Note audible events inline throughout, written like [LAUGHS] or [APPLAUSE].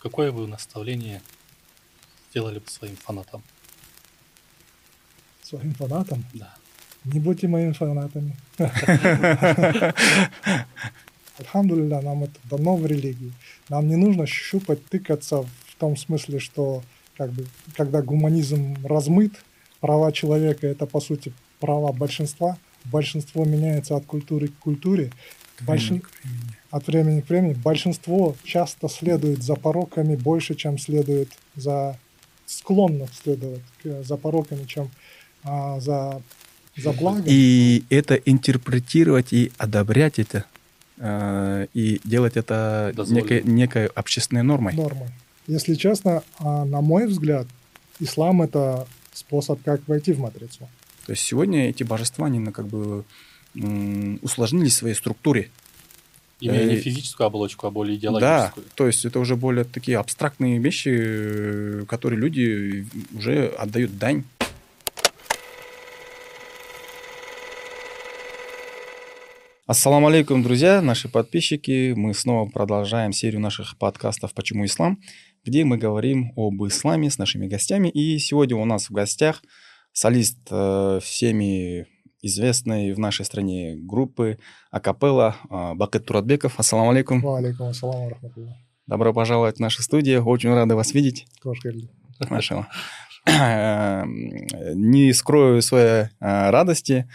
какое бы наставление сделали бы своим фанатам? Своим фанатам? Да. Не будьте моими фанатами. [LAUGHS] Альхамдулилля, нам это дано в религии. Нам не нужно щупать, тыкаться в том смысле, что как бы, когда гуманизм размыт, права человека – это, по сути, права большинства. Большинство меняется от культуры к культуре. Большин... От времени к времени. Большинство часто следует за пороками больше, чем следует за... склонно следовать за пороками, чем а, за, за благом. И это интерпретировать и одобрять это – Э, и делать это некой, некой общественной нормой. Нормой. Если честно, а, на мой взгляд, ислам это способ, как войти в матрицу. То есть сегодня эти божества, они как бы усложнились в своей структуре. Имея не э, физическую оболочку, а более идеологическую. Да, то есть это уже более такие абстрактные вещи, э, которые люди уже отдают дань Ассаламу алейкум, друзья, наши подписчики. Мы снова продолжаем серию наших подкастов «Почему ислам?», где мы говорим об исламе с нашими гостями. И сегодня у нас в гостях солист э, всеми известной в нашей стране группы Акапелла э, Бакет Туратбеков. Ассаламу алейкум. Ва алейкум ассаламу Добро пожаловать в нашу студию. Очень рады вас видеть. Машала. Не скрою своей э, радости.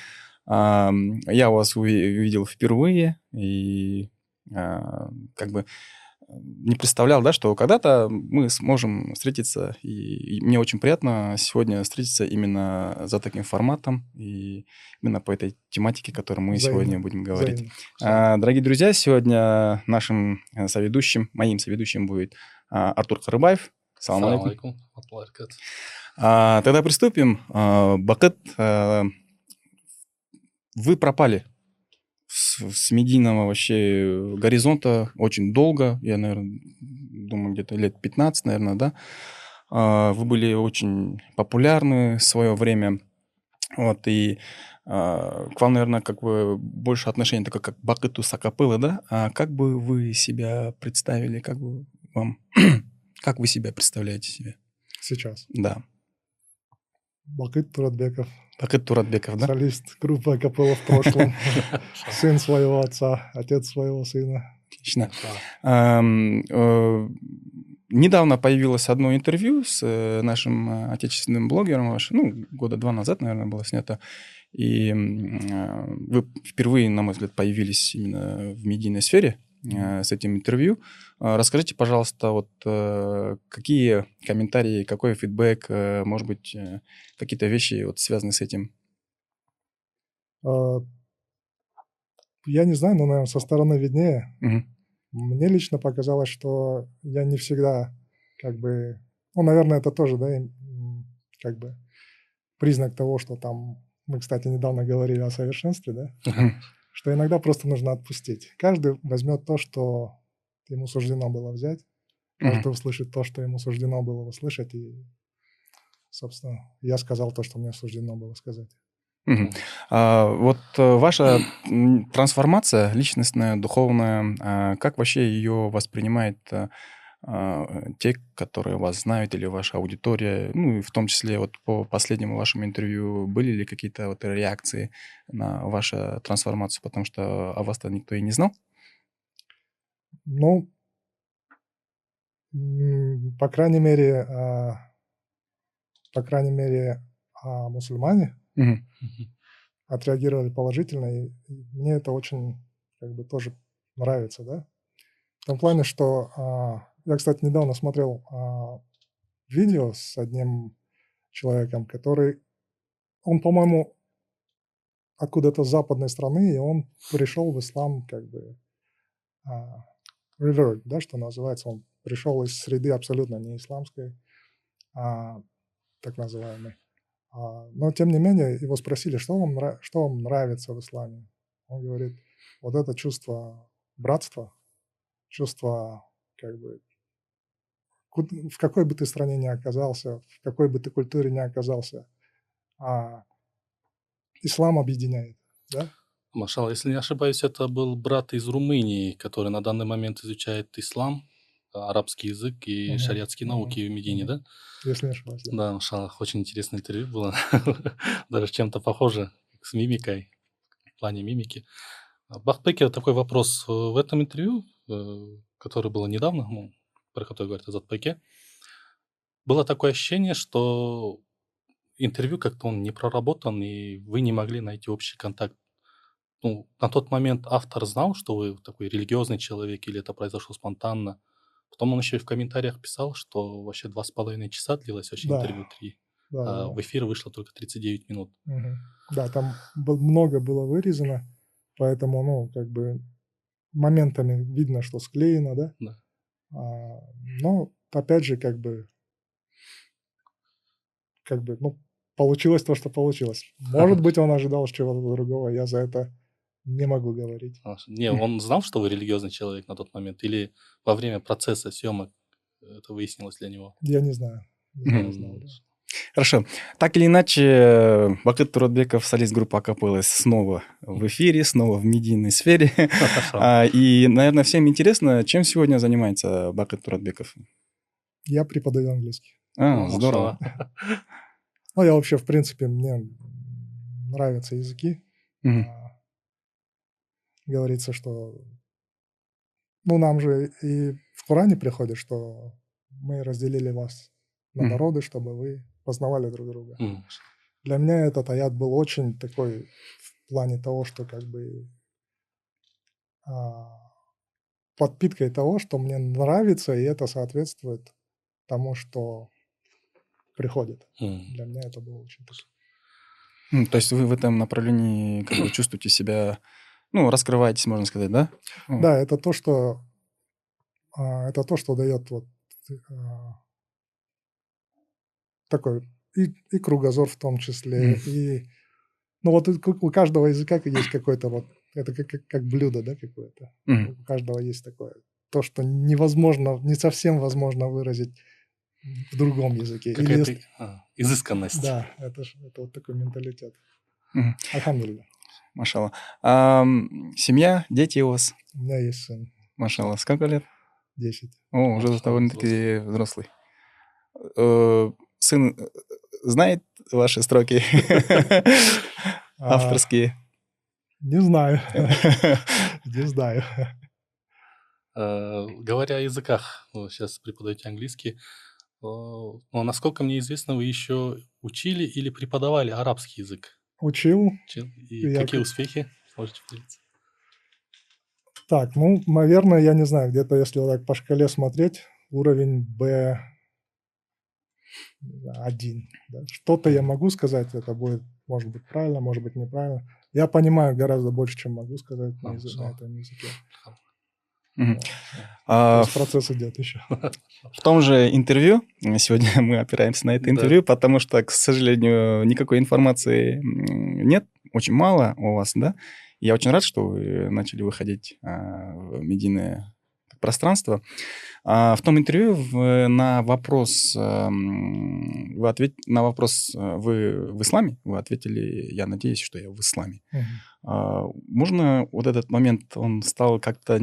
Я вас увидел впервые и а, как бы не представлял, да, что когда-то мы сможем встретиться, и, мне очень приятно сегодня встретиться именно за таким форматом и именно по этой тематике, которую мы Взаимно. сегодня будем говорить. Взаимно. А, дорогие друзья, сегодня нашим э, соведущим, моим соведущим будет а, Артур Карыбаев. Салам алейкум. А, тогда приступим. А, Бакет а, вы пропали с, с медийного вообще горизонта очень долго. Я, наверное, думаю, где-то лет 15, наверное, да. А, вы были очень популярны в свое время. Вот, и а, к вам, наверное, как бы больше отношение такое, как Бакыту Сакапылы, да? А как бы вы себя представили, как бы вам, [CLEARS THROAT] как вы себя представляете себе? Сейчас? Да. Бакыт Туратбеков, Бакыт Туратбеков, да? Солист группы Акапелла в прошлом. [LAUGHS] [LAUGHS] Сын своего отца, отец своего сына. Отлично. Э, недавно появилось одно интервью с э, нашим э, отечественным блогером, ну, года два назад, наверное, было снято. И вы впервые, на мой взгляд, появились именно в медийной сфере с этим интервью. Расскажите, пожалуйста, вот какие комментарии, какой фидбэк, может быть, какие-то вещи вот связаны с этим? А, я не знаю, но, наверное, со стороны виднее. Угу. Мне лично показалось, что я не всегда как бы... Ну, наверное, это тоже, да, как бы признак того, что там... Мы, кстати, недавно говорили о совершенстве, да? Угу. Что иногда просто нужно отпустить. Каждый возьмет то, что ему суждено было взять. Каждый угу. услышит то, что ему суждено было услышать. И, собственно, я сказал то, что мне суждено было сказать. Угу. А, вот э, ваша трансформация личностная, духовная, а, как вообще ее воспринимает а, те, которые вас знают, или ваша аудитория, ну и в том числе вот по последнему вашему интервью, были ли какие-то вот реакции на вашу трансформацию, потому что о вас-то никто и не знал? Ну, по крайней мере, по крайней мере, мусульмане, Угу. Отреагировали положительно, и мне это очень как бы тоже нравится, да. В том плане, что а, я, кстати, недавно смотрел а, видео с одним человеком, который, он, по-моему, откуда-то с западной страны, и он пришел в ислам как бы а, revert, да, что называется, он пришел из среды абсолютно не исламской, а, так называемой. А, но, тем не менее, его спросили, что вам, что вам нравится в исламе. Он говорит, вот это чувство братства, чувство, как бы, в какой бы ты стране ни оказался, в какой бы ты культуре ни оказался, а ислам объединяет, да? Машал, если не ошибаюсь, это был брат из Румынии, который на данный момент изучает ислам. арабский язык и Мгм, шариатские мгм, науки в Медине, да? Если не ошибаюсь, да. Да, машаллах, очень интересное интервью было. [LAUGHS] Даже чем-то похоже с мимикой, в плане мимики. Бахтбеке такой вопрос. Э, В этом интервью, э, которое было недавно, ну, про которое говорит Азат Пеке, было такое ощущение, что интервью как-то он не проработан, и вы не могли найти общий контакт. Ну, на тот момент автор знал, что вы такой религиозный человек, или это произошло спонтанно. Потом он еще и в комментариях писал, что вообще два с половиной часа длилось вообще Да. интервью три, Да, а да. в эфир вышло только 39 минут. Мгм. Да, там был- много было вырезано, поэтому, ну, как бы моментами видно, что склеено, да. Да. А, но, опять же, как бы, как бы, ну, получилось то, что получилось. Может быть, он ожидал чего-то другого, я за это не могу говорить. А, Не, он знал, что вы религиозный человек на тот момент, или во время процесса съемок это выяснилось для него? Я не знаю. Не знаю, Мгм. знал, да. Хорошо. Так или иначе, Бакыт Туротбеков, солист группы Акапеллы, снова в эфире, снова в медийной сфере. [LAUGHS] А, И, наверное, всем интересно, чем сегодня занимается Бакыт Туротбеков. Я преподаю английский. А, здорово. [LAUGHS] Ну, я вообще, в принципе, мне нравятся языки. А, Говорится, что... Ну, нам же и в Коране приходит, что мы разделили вас на народы, чтобы вы познавали друг друга. М, Для меня этот аят был очень такой в плане того, что как бы а, подпиткой того, что мне нравится, и это соответствует тому, что приходит. м. Для меня это было очень так- М, То есть вы в этом направлении как бы чувствуете себя, ну, раскрываетесь, можно сказать, да? Ну, Да, это то, что а, это то, что дает вот а, такой и, и кругозор в том числе, Мгм. и ну вот у каждого языка есть какой-то вот это как, как, как блюдо, да, какое-то. Мгм. У каждого есть такое. То, что невозможно, не совсем возможно выразить в другом языке. Или Какая-то если- а, изысканность. Да, это, это вот такой менталитет. Мгм. Альхамдулилля. Машалла. Ам, Семья, дети у вас? У меня есть сын, Машалла. Сколько лет? 10. О, уже довольно-таки взрослый. Э, Сын э, знает ваши строки [LAUGHS] А, авторские? Не знаю. [LAUGHS] Не знаю. Э, Говоря о языках, вы сейчас преподаете английский. э, Но насколько мне известно, вы еще учили или преподавали арабский язык. Учил. Че- И Я какие как- успехи? Можете поделиться? Так, ну, наверное, я не знаю, где-то, если вот так по шкале смотреть, уровень B1. Да. Что-то я могу сказать, это будет, может быть, правильно, может быть, неправильно. Я понимаю гораздо больше, чем могу сказать на, А, язы- хорошо. на этом языке. То А, процесс идет еще. [LAUGHS] В том же интервью, э, сегодня [LAUGHS] мы опираемся на это Да. интервью, потому что, к сожалению, никакой информации нет, очень мало у вас, да. Я очень рад, что вы начали выходить а, в медийное пространство. А, В том интервью на вопрос, ам, вы ответ... на вопрос, а, вы в исламе, вы ответили, я надеюсь, что я в исламе. А, Можно вот этот момент, он стал как-то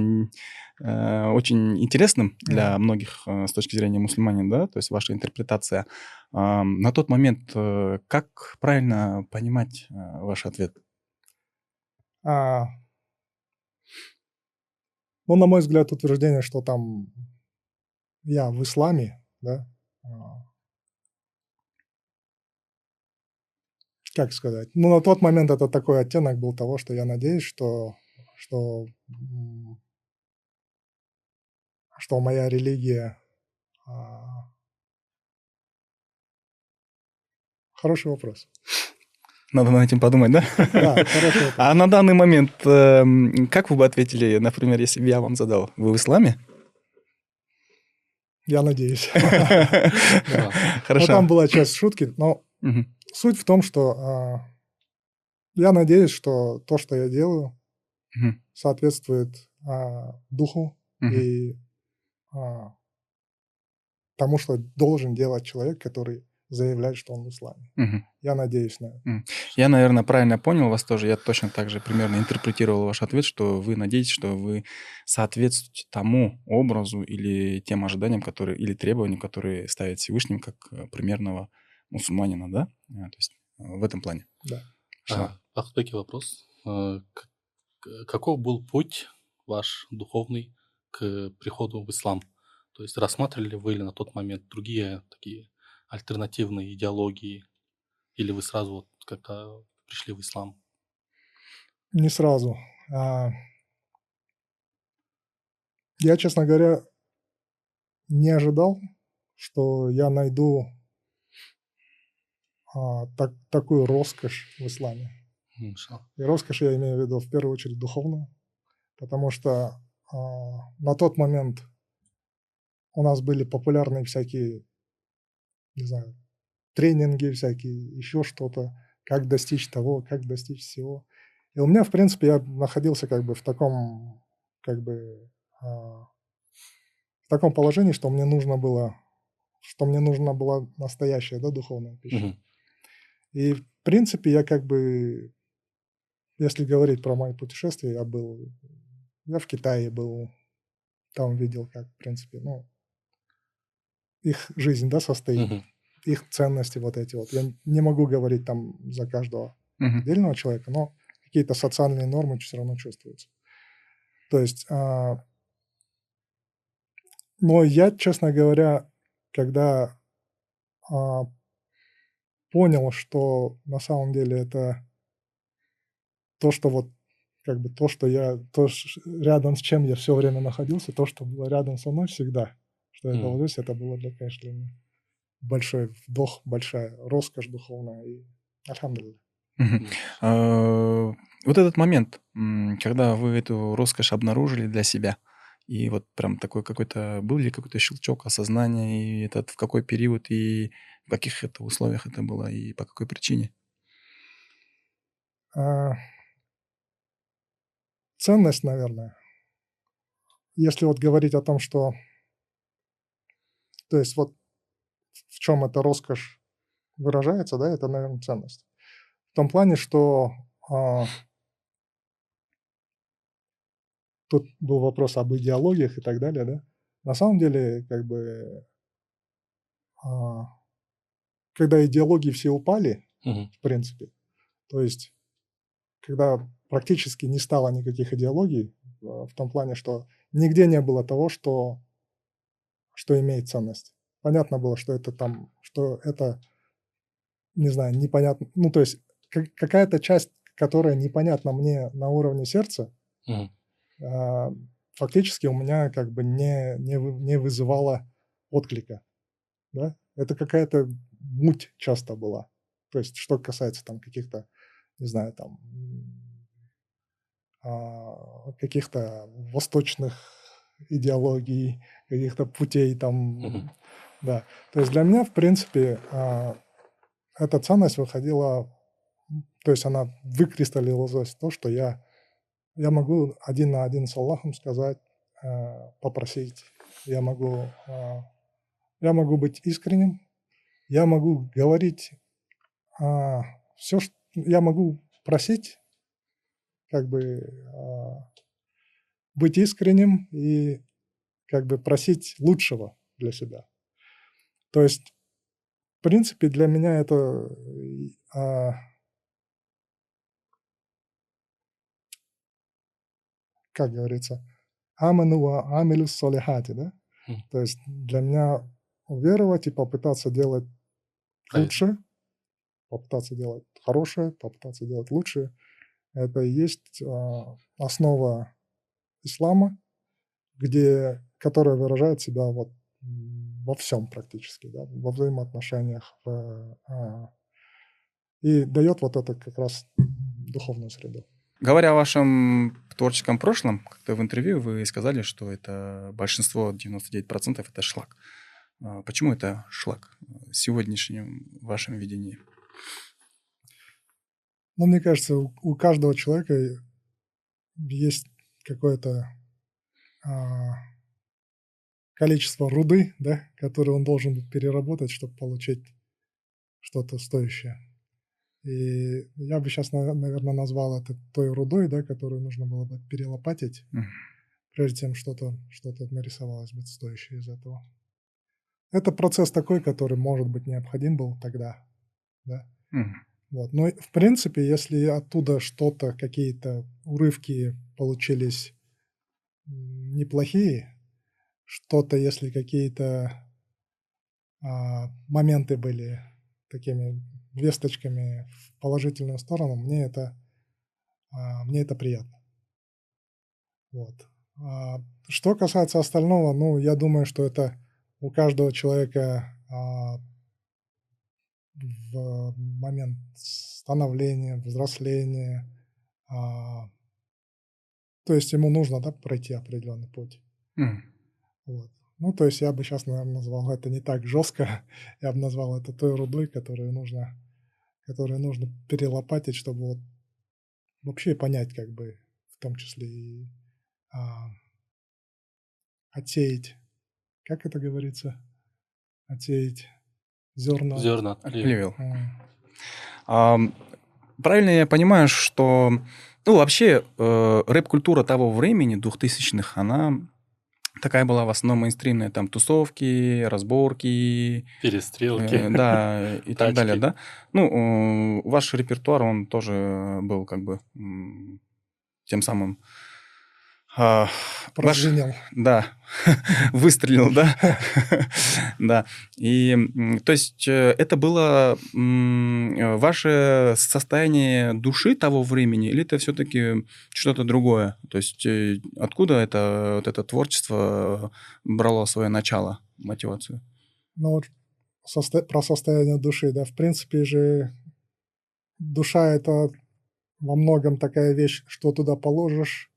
э, очень интересным для Мгм. многих э, с точки зрения мусульманин, да, то есть ваша интерпретация. А, На тот момент э, как правильно понимать э, ваш ответ? А, ну, на мой взгляд, утверждение, что там я в исламе, да, а, как сказать, ну, на тот момент это такой оттенок был того, что я надеюсь, что, что, что моя религия... а, Хороший вопрос. Надо над этим подумать, да? [LAUGHS] А на данный момент, эм, как вы бы ответили, например, если бы я вам задал, вы в исламе? Я надеюсь. [LAUGHS] Ну, Хорошо. там была часть шутки, но. Суть в том, что а, я надеюсь, что то, что я делаю, соответствует а, духу и а, тому, что должен делать человек, который заявлять, что он в исламе. Мгм. Я надеюсь на это. Я, наверное, правильно понял вас тоже. Я точно так же примерно интерпретировал ваш ответ, что вы надеетесь, что вы соответствуете тому образу или тем ожиданиям, которые, или требованиям, которые ставит Всевышним как э, примерного мусульманина, да? А, То есть э, в этом плане. Да. А, Бахтбеке вопрос. Э, Каков был путь ваш духовный к приходу в ислам? То есть рассматривали вы ли на тот момент другие такие альтернативные идеологии? Или вы сразу вот как-то пришли в ислам? Не сразу. А, Я, честно говоря, не ожидал, что я найду а, так- такую роскошь в исламе. И роскошь я имею в виду в первую очередь духовную, потому что а, на тот момент у нас были популярные всякие, не знаю, тренинги всякие, еще что-то, как достичь того, как достичь всего. И у меня, в принципе, я находился как бы в таком, как бы, а, в таком положении, что мне нужно было, что мне нужна была настоящая, да, духовная пища. И, в принципе, я как бы, если говорить про мои путешествия, я был, я в Китае был, там видел, как, в принципе, ну, их жизнь, да, состоит, Мгм. их ценности вот эти вот. Я не могу говорить там за каждого Мгм. отдельного человека, но какие-то социальные нормы все равно чувствуются. То есть, а, но я, честно говоря, когда а, понял, что на самом деле это то, что вот как бы то, что я, то, рядом с чем я все время находился, то, что было рядом со мной всегда, что я говорю, это было, для, конечно, для меня большой вдох, большая роскошь духовная. И альхамдулилля. А, Вот этот момент, когда вы эту роскошь обнаружили для себя, и вот прям такой какой-то, был ли какой-то щелчок осознания, и этот в какой период, и в каких это условиях это было, и по какой причине? А, Ценность, наверное. Если вот говорить о том, что... То есть вот в чем эта роскошь выражается, да, это, наверное, ценность. В том плане, что а, тут был вопрос об идеологиях и так далее, да. На самом деле, как бы, а, когда идеологии все упали, Мгм. в принципе. То есть, когда практически не стало никаких идеологий, э, в том плане, что нигде не было того, что, что имеет ценность. Понятно было, что это там, что это, не знаю, непонятно, ну, то есть как- какая-то часть, которая непонятна мне на уровне сердца, а, фактически у меня как бы не, не, не вызывала отклика. Да? Это какая-то муть часто была. То есть, что касается там каких-то, не знаю, там а, каких-то восточных идеологий, каких-то путей там, Мгм. да. То есть для меня, в принципе, а, эта ценность выходила, то есть она выкристаллизовалась в то, что я, я могу один на один с Аллахом сказать, а, попросить, я могу, а, я могу быть искренним, я могу говорить все, что я могу просить, как бы а, быть искренним и как бы просить лучшего для себя. То есть, в принципе, для меня это а, как говорится, аману ва амилю солихати, да? Мгм. То есть для меня уверовать и попытаться делать лучше, попытаться делать хорошее, попытаться делать лучше, это и есть а, основа ислама, где, которая выражает себя вот во всем практически, да, во взаимоотношениях, в, а, и дает вот это как раз духовную среду. Говоря о вашем творческом прошлом, как-то в интервью вы сказали, что это большинство, 99% это шлак. А Почему это шлак в сегодняшнем вашем видении? Ну, мне кажется, у, у каждого человека есть какое-то а, количество руды, да, которое он должен переработать, чтобы получить что-то стоящее. И я бы сейчас, наверное, назвал это той рудой, да, которую нужно было бы перелопатить, прежде чем что-то что нарисовалось бы стоящее из этого. Это процесс такой, который, может быть, необходим был тогда, да. Мгм. Вот. Но, в принципе, если оттуда что-то, какие-то урывки получились неплохие, что-то, если какие-то а, моменты были такими весточками в положительную сторону, мне это, а, мне это приятно. Вот. А, что касается остального, ну, я думаю, что это у каждого человека а, в момент становления, взросления, а, то есть ему нужно да, пройти определенный путь. Мгм. Вот. Ну, то есть я бы сейчас, наверное, назвал это не так жестко, [LAUGHS] я бы назвал это той рудой, которую нужно, которую нужно перелопатить, чтобы вот вообще понять, как бы, в том числе и а, отсеять, как это говорится, отсеять зерна. Зерна Отклевил. М. Ам, правильно я понимаю, что... Ну, вообще, э, рэп-культура того времени, 2000-х, она такая была в основном мейнстримная. Там тусовки, разборки, Перестрелки. э, да, и так далее, да? Ну, э, ваш репертуар, он тоже был как бы тем самым... а, Прозвенел. да, [LAUGHS] выстрелил, да, [LAUGHS] да. И, то есть, э, это было э, ваше состояние души того времени, или это все-таки что-то другое? То есть, э, откуда это, вот это творчество брало свое начало, мотивацию? Ну, вот состо- про состояние души, да, в принципе же душа это во многом такая вещь, что туда положишь,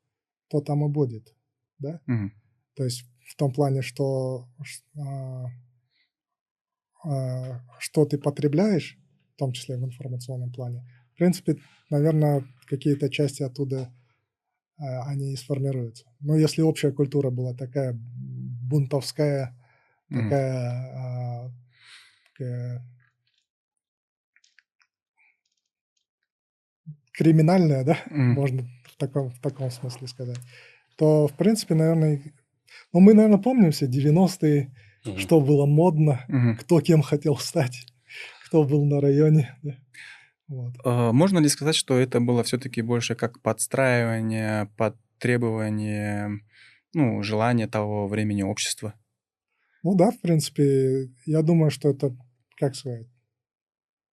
то там и будет, да? Мгм. То есть в том плане, что а, а, что ты потребляешь, в том числе в информационном плане, в принципе, наверное, какие-то части оттуда а, они и сформируются. Но если общая культура была такая бунтовская, Мгм. такая, а, такая криминальная, да, Мгм. можно таком, в таком смысле сказать, то, в принципе, наверное, ну, мы, наверное, помним все 90-е, Мгм. что было модно, Мгм. кто кем хотел стать, кто был на районе, да. Вот. Э, Можно ли сказать, что это было все-таки больше как подстраивание под требования, ну, желания того времени общества? Ну да, в принципе, я думаю, что это, как сказать,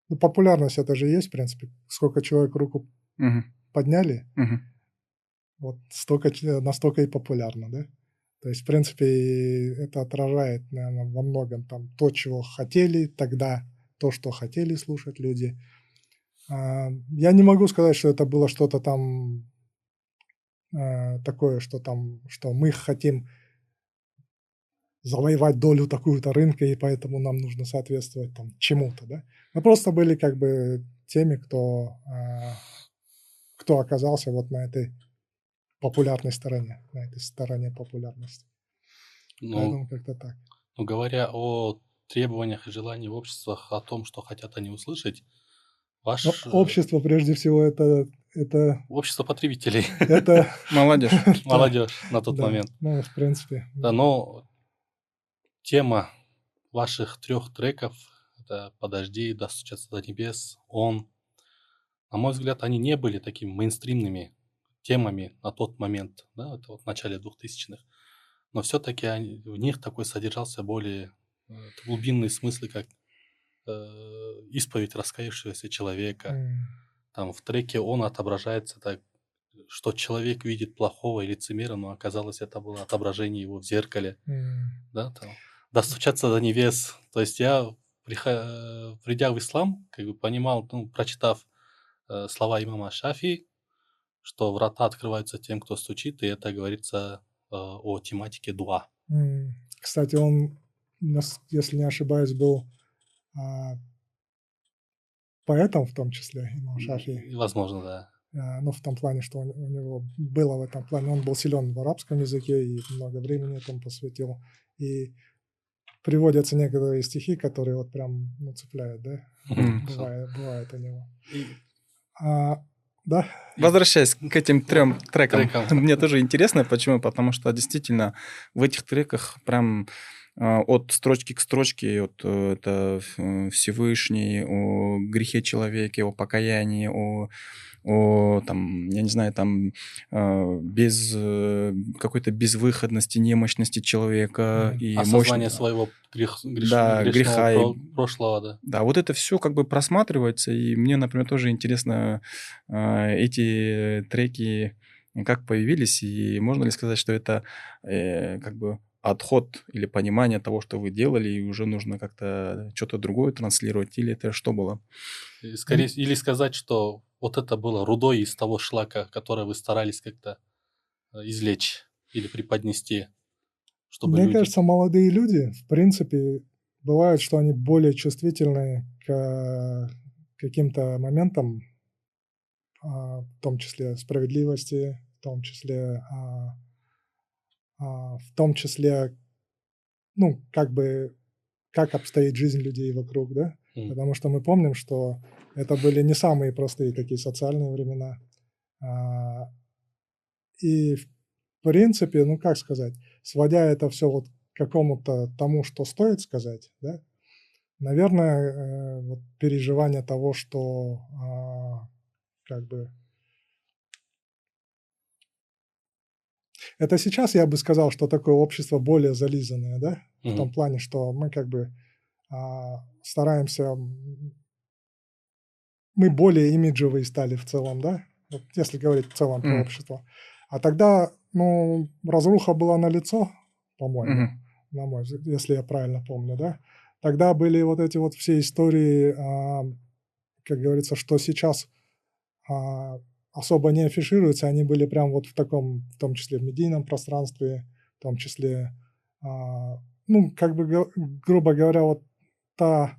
ну, популярность это же есть, в принципе. Сколько человек руку Мгм. подняли, Мгм. Вот столько, ч- настолько и популярно, да. То есть, в принципе, это отражает, наверное, во многом там то, чего хотели тогда, то, что хотели слушать люди. Я не могу сказать, что это было что-то там э, такое, что там, что мы хотим завоевать долю такую-то рынка, и поэтому нам нужно соответствовать там чему-то, да. Мы просто были как бы теми, кто, а, кто оказался вот на этой популярной стороне, на этой стороне популярности. Ну, Поэтому как-то так. ну, говоря о требованиях и желаниях в обществах, о том, что хотят они услышать, ваш... Но э, общество, прежде всего, это, это, Общество потребителей, это [LAUGHS] Молодежь. [LAUGHS] молодежь на тот момент. Ну, в принципе. Да, но тема ваших трех треков это «Подожди», «Достучаться до небес», «Он». На мой взгляд, они не были такими мейнстримными темами на тот момент, да, это вот в начале 2000-х. Но все-таки в них такой содержался более э, глубинный смысл, как э, исповедь раскаявшегося человека. м, Там в треке он отображается так, что человек видит плохого и лицемера, но оказалось это было отображение его в зеркале м, да, там, достучаться до небес. То есть я, э, придя в ислам, как бы понимал, ну, прочитав э, слова имама Шафи, что врата открываются тем, кто стучит, и это говорится э, о тематике дуа. Кстати, он, если не ошибаюсь, был а, поэтом в том числе, имам Шафи. Возможно, да. А, Ну, в том плане, что у у него было в этом плане. Он был силен в арабском языке и много времени этому посвятил. И приводятся некоторые стихи, которые вот прям ну, цепляют, да? Бывает, бывает у него. А, да? Возвращаясь к этим трем трекам, Трекам. мне тоже интересно, почему? Потому что действительно в этих треках прям от строчки к строчке, от э, это э, Всевышний, о грехе человека, о покаянии, о, о там, я не знаю, там э, без э, какой-то безвыходности, немощности человека Мгм. и осознание мощь- своего грех- греш- Да, греха и- про- прошлого, да. Да, вот это все как бы просматривается, и мне, например, тоже интересно э, эти треки как появились, и можно ли сказать, что это э, как бы отход или понимание того, что вы делали, и уже нужно как-то что-то другое транслировать, или это что было? И скорее, или сказать, что вот это было рудой из того шлака, который вы старались как-то э, извлечь или преподнести, чтобы Мне люди... кажется, молодые люди, в принципе, бывает, что они более чувствительны к каким-то моментам, а, в том числе справедливости, в том числе, а, в том числе, ну, как бы, как обстоит жизнь людей вокруг, да? М. Потому что мы помним, что это были не самые простые такие социальные времена. А, И, в принципе, ну, как сказать, сводя это все вот к какому-то тому, что стоит сказать, да, наверное, э, вот переживание того, что а, как бы это сейчас я бы сказал, что такое общество более зализанное, да, в том плане, что мы как бы а, стараемся, мы более имиджевые стали в целом, да, вот если говорить в целом про Мгм. общество. А тогда, ну, разруха была на лицо, по-моему, Мгм. на мой взгляд, если я правильно помню, да. Тогда были вот эти вот все истории, а, как говорится, что сейчас а, особо не афишируются, они были прям вот в таком, в том числе в медийном пространстве, в том числе, а, ну, как бы, грубо говоря, вот та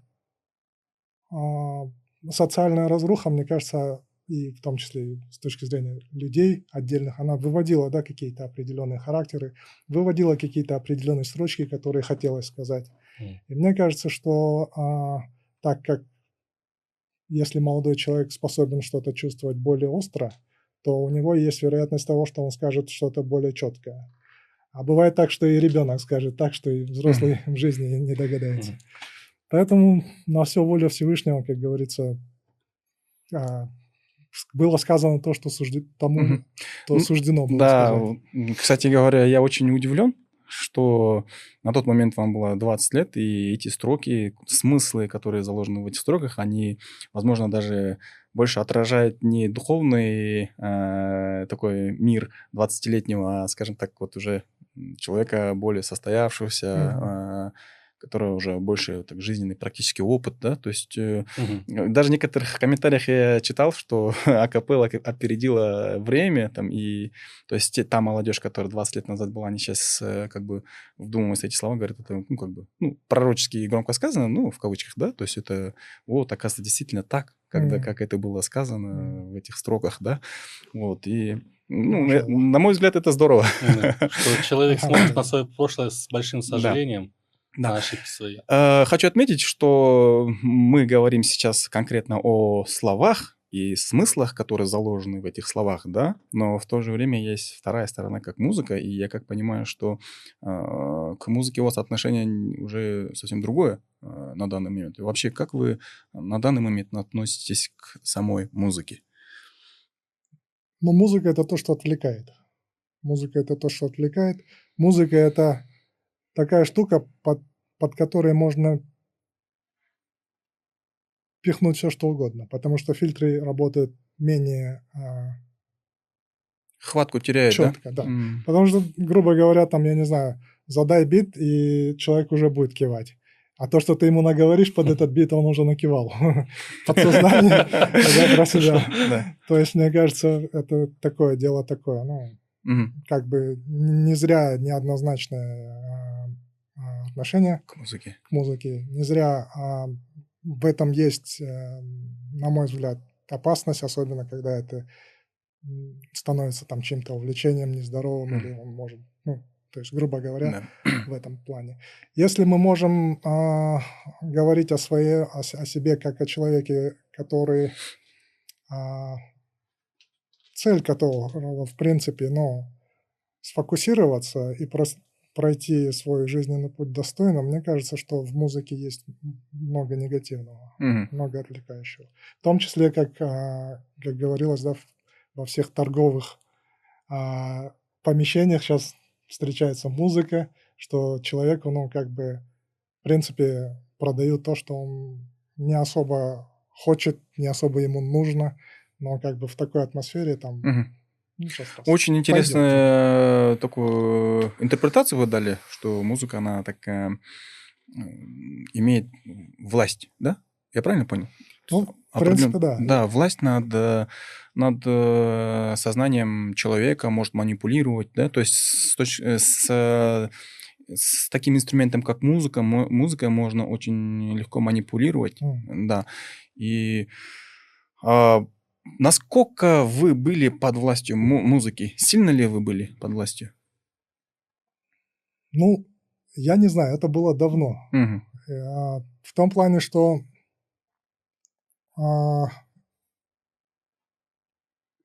а, социальная разруха, мне кажется, и в том числе с точки зрения людей отдельных, она выводила, да, какие-то определенные характеры, выводила какие-то определенные строчки, которые хотелось сказать. И мне кажется, что а, так как если молодой человек способен что-то чувствовать более остро, то у него есть вероятность того, что он скажет что-то более четкое. А бывает так, что и ребенок скажет так, что и взрослый в жизни не догадается. Поэтому на все воля Всевышнего, как говорится, а, было сказано то, что сужде- тому, то суждено было Да, сказать. м, кстати говоря, я очень удивлен, что на тот момент вам было 20 лет, и эти строки, смыслы, которые заложены в этих строках, они, возможно, даже больше отражают не духовный э, такой мир 20-летнего, а, скажем так, вот уже человека более состоявшегося, Мгм. э, которого уже больше так, жизненный практический опыт, да, то есть э, Мгм. даже в некоторых комментариях я читал, что [LAUGHS] акапелла опередила время, там, и, то есть те- та молодежь, которая 20 лет назад была, они сейчас э, как бы вдумываются эти слова, говорят, это, ну, как бы, ну, пророчески и громко сказано, ну, в кавычках, да, то есть это, вот, оказывается, действительно так, когда, Мгм. как это было сказано в этих строках, да, вот, и, ну, э, Аллах. на мой взгляд, это здорово. Что человек смотрит на [LAUGHS] свое прошлое с большим сожалением, Да. На ошибки свои. Э, Хочу отметить, что мы говорим сейчас конкретно о словах и смыслах, которые заложены в этих словах, да, но в то же время есть вторая сторона, как музыка, и я как понимаю, что э, к музыке у вас отношение уже совсем другое э, на данный момент. И вообще, как вы на данный момент относитесь к самой музыке? Но музыка это то, что отвлекает. Музыка это то, что отвлекает. Музыка это такая штука, под, под которой можно пихнуть все, что угодно, потому что фильтры работают менее а, Хватку теряет, четко, да? да. М. Потому что, грубо говоря, там, я не знаю, задай бит, и человек уже будет кивать. А то, что ты ему наговоришь под этот бит, он уже накивал. [LAUGHS] Подсознание это про себя. Да. То есть, мне кажется, это такое дело такое, ну, как бы не зря неоднозначное а, отношение К музыке. к музыке, не зря а, в этом есть, э, на мой взгляд, опасность, особенно когда это становится там чем-то увлечением нездоровым, Мгм. или он может, ну, То есть, грубо говоря, Да. [CLEARS THROAT] в этом плане. Если мы можем а, говорить о, своей, о, о себе как о человеке, который а, цель которого, в принципе, ну, сфокусироваться и прос- пройти свой жизненный путь достойно, мне кажется, что в музыке есть много негативного, Мгм. много отвлекающего. В том числе, как, а, как говорилось, да, во всех торговых а, помещениях сейчас встречается музыка, что человеку, ну, как бы, в принципе, продают то, что он не особо хочет, не особо ему нужно, но как бы в такой атмосфере там... Мгм. Ну, Очень пойдёт. интересную такую интерпретацию вы дали, что музыка, она такая имеет власть, да? Я правильно понял? Ну, в принципе, да. Да, власть над, э, над э, сознанием человека, может манипулировать, да, то есть с, точ- э, с, э, с таким инструментом, как музыка, музыкой можно очень легко манипулировать, М. да. И а, насколько вы были под властью му- музыки? Сильно ли вы были под властью? Ну, я не знаю, это было давно. А, В том плане, что а,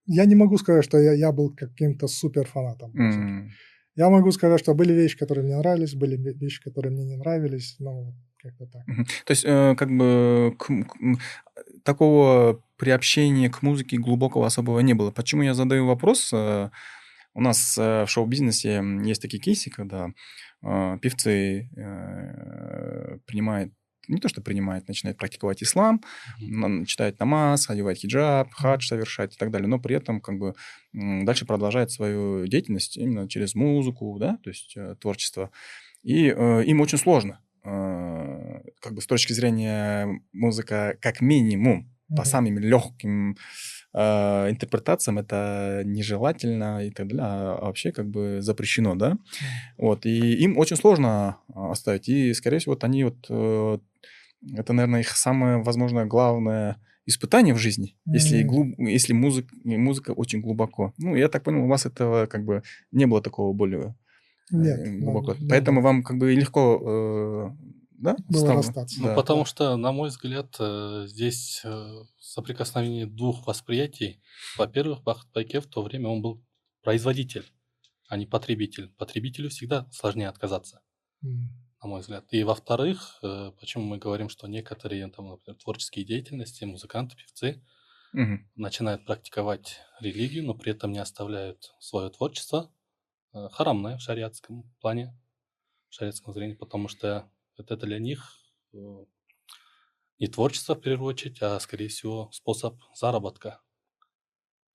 я не могу сказать, что я, я был каким-то супер фанатом. музыки. М. Я могу сказать, что были вещи, которые мне нравились, были ве- вещи, которые мне не нравились, вот как-то так. Мгм. То есть, э, как бы к к такого приобщения к музыке глубокого особого не было. Почему я задаю вопрос? Э, У нас э, в шоу-бизнесе есть такие кейсы, когда э, певцы принимают, не то что принимают, начинают практиковать ислам, на- читает намаз, одевает хиджаб, хадж совершать и так далее, но при этом как бы дальше продолжает свою деятельность именно через музыку, да, то есть творчество. И э, им очень сложно, как бы с точки зрения музыка как минимум по Мгм. самым легким э, интерпретациям это нежелательно и так далее, а вообще как бы запрещено, да. Вот, и им очень сложно а, оставить. И, скорее всего, вот они вот... э, это, наверное, их самое, возможно, главное испытание в жизни, если, М. глуб- если музыка, музыка очень глубоко. Ну, я так понял, у вас этого как бы не было такого более э, Нет, глубоко. не Поэтому вам как бы легко, э, да, Было стало? расстаться. Ну, Да. потому что, на мой взгляд, э, здесь э, соприкосновение двух восприятий. Во-первых, Бахт Байке в то время он был производитель, а не потребитель. Потребителю всегда сложнее отказаться, на мой взгляд. И во-вторых, э, почему мы говорим, что некоторые, там, например, творческие деятельности, музыканты, певцы Мгм. начинают практиковать религию, но при этом не оставляют свое творчество э, харамное в шариатском плане, в шариатском зрении, потому что это для них э, не творчество в первую очередь, а скорее всего способ заработка.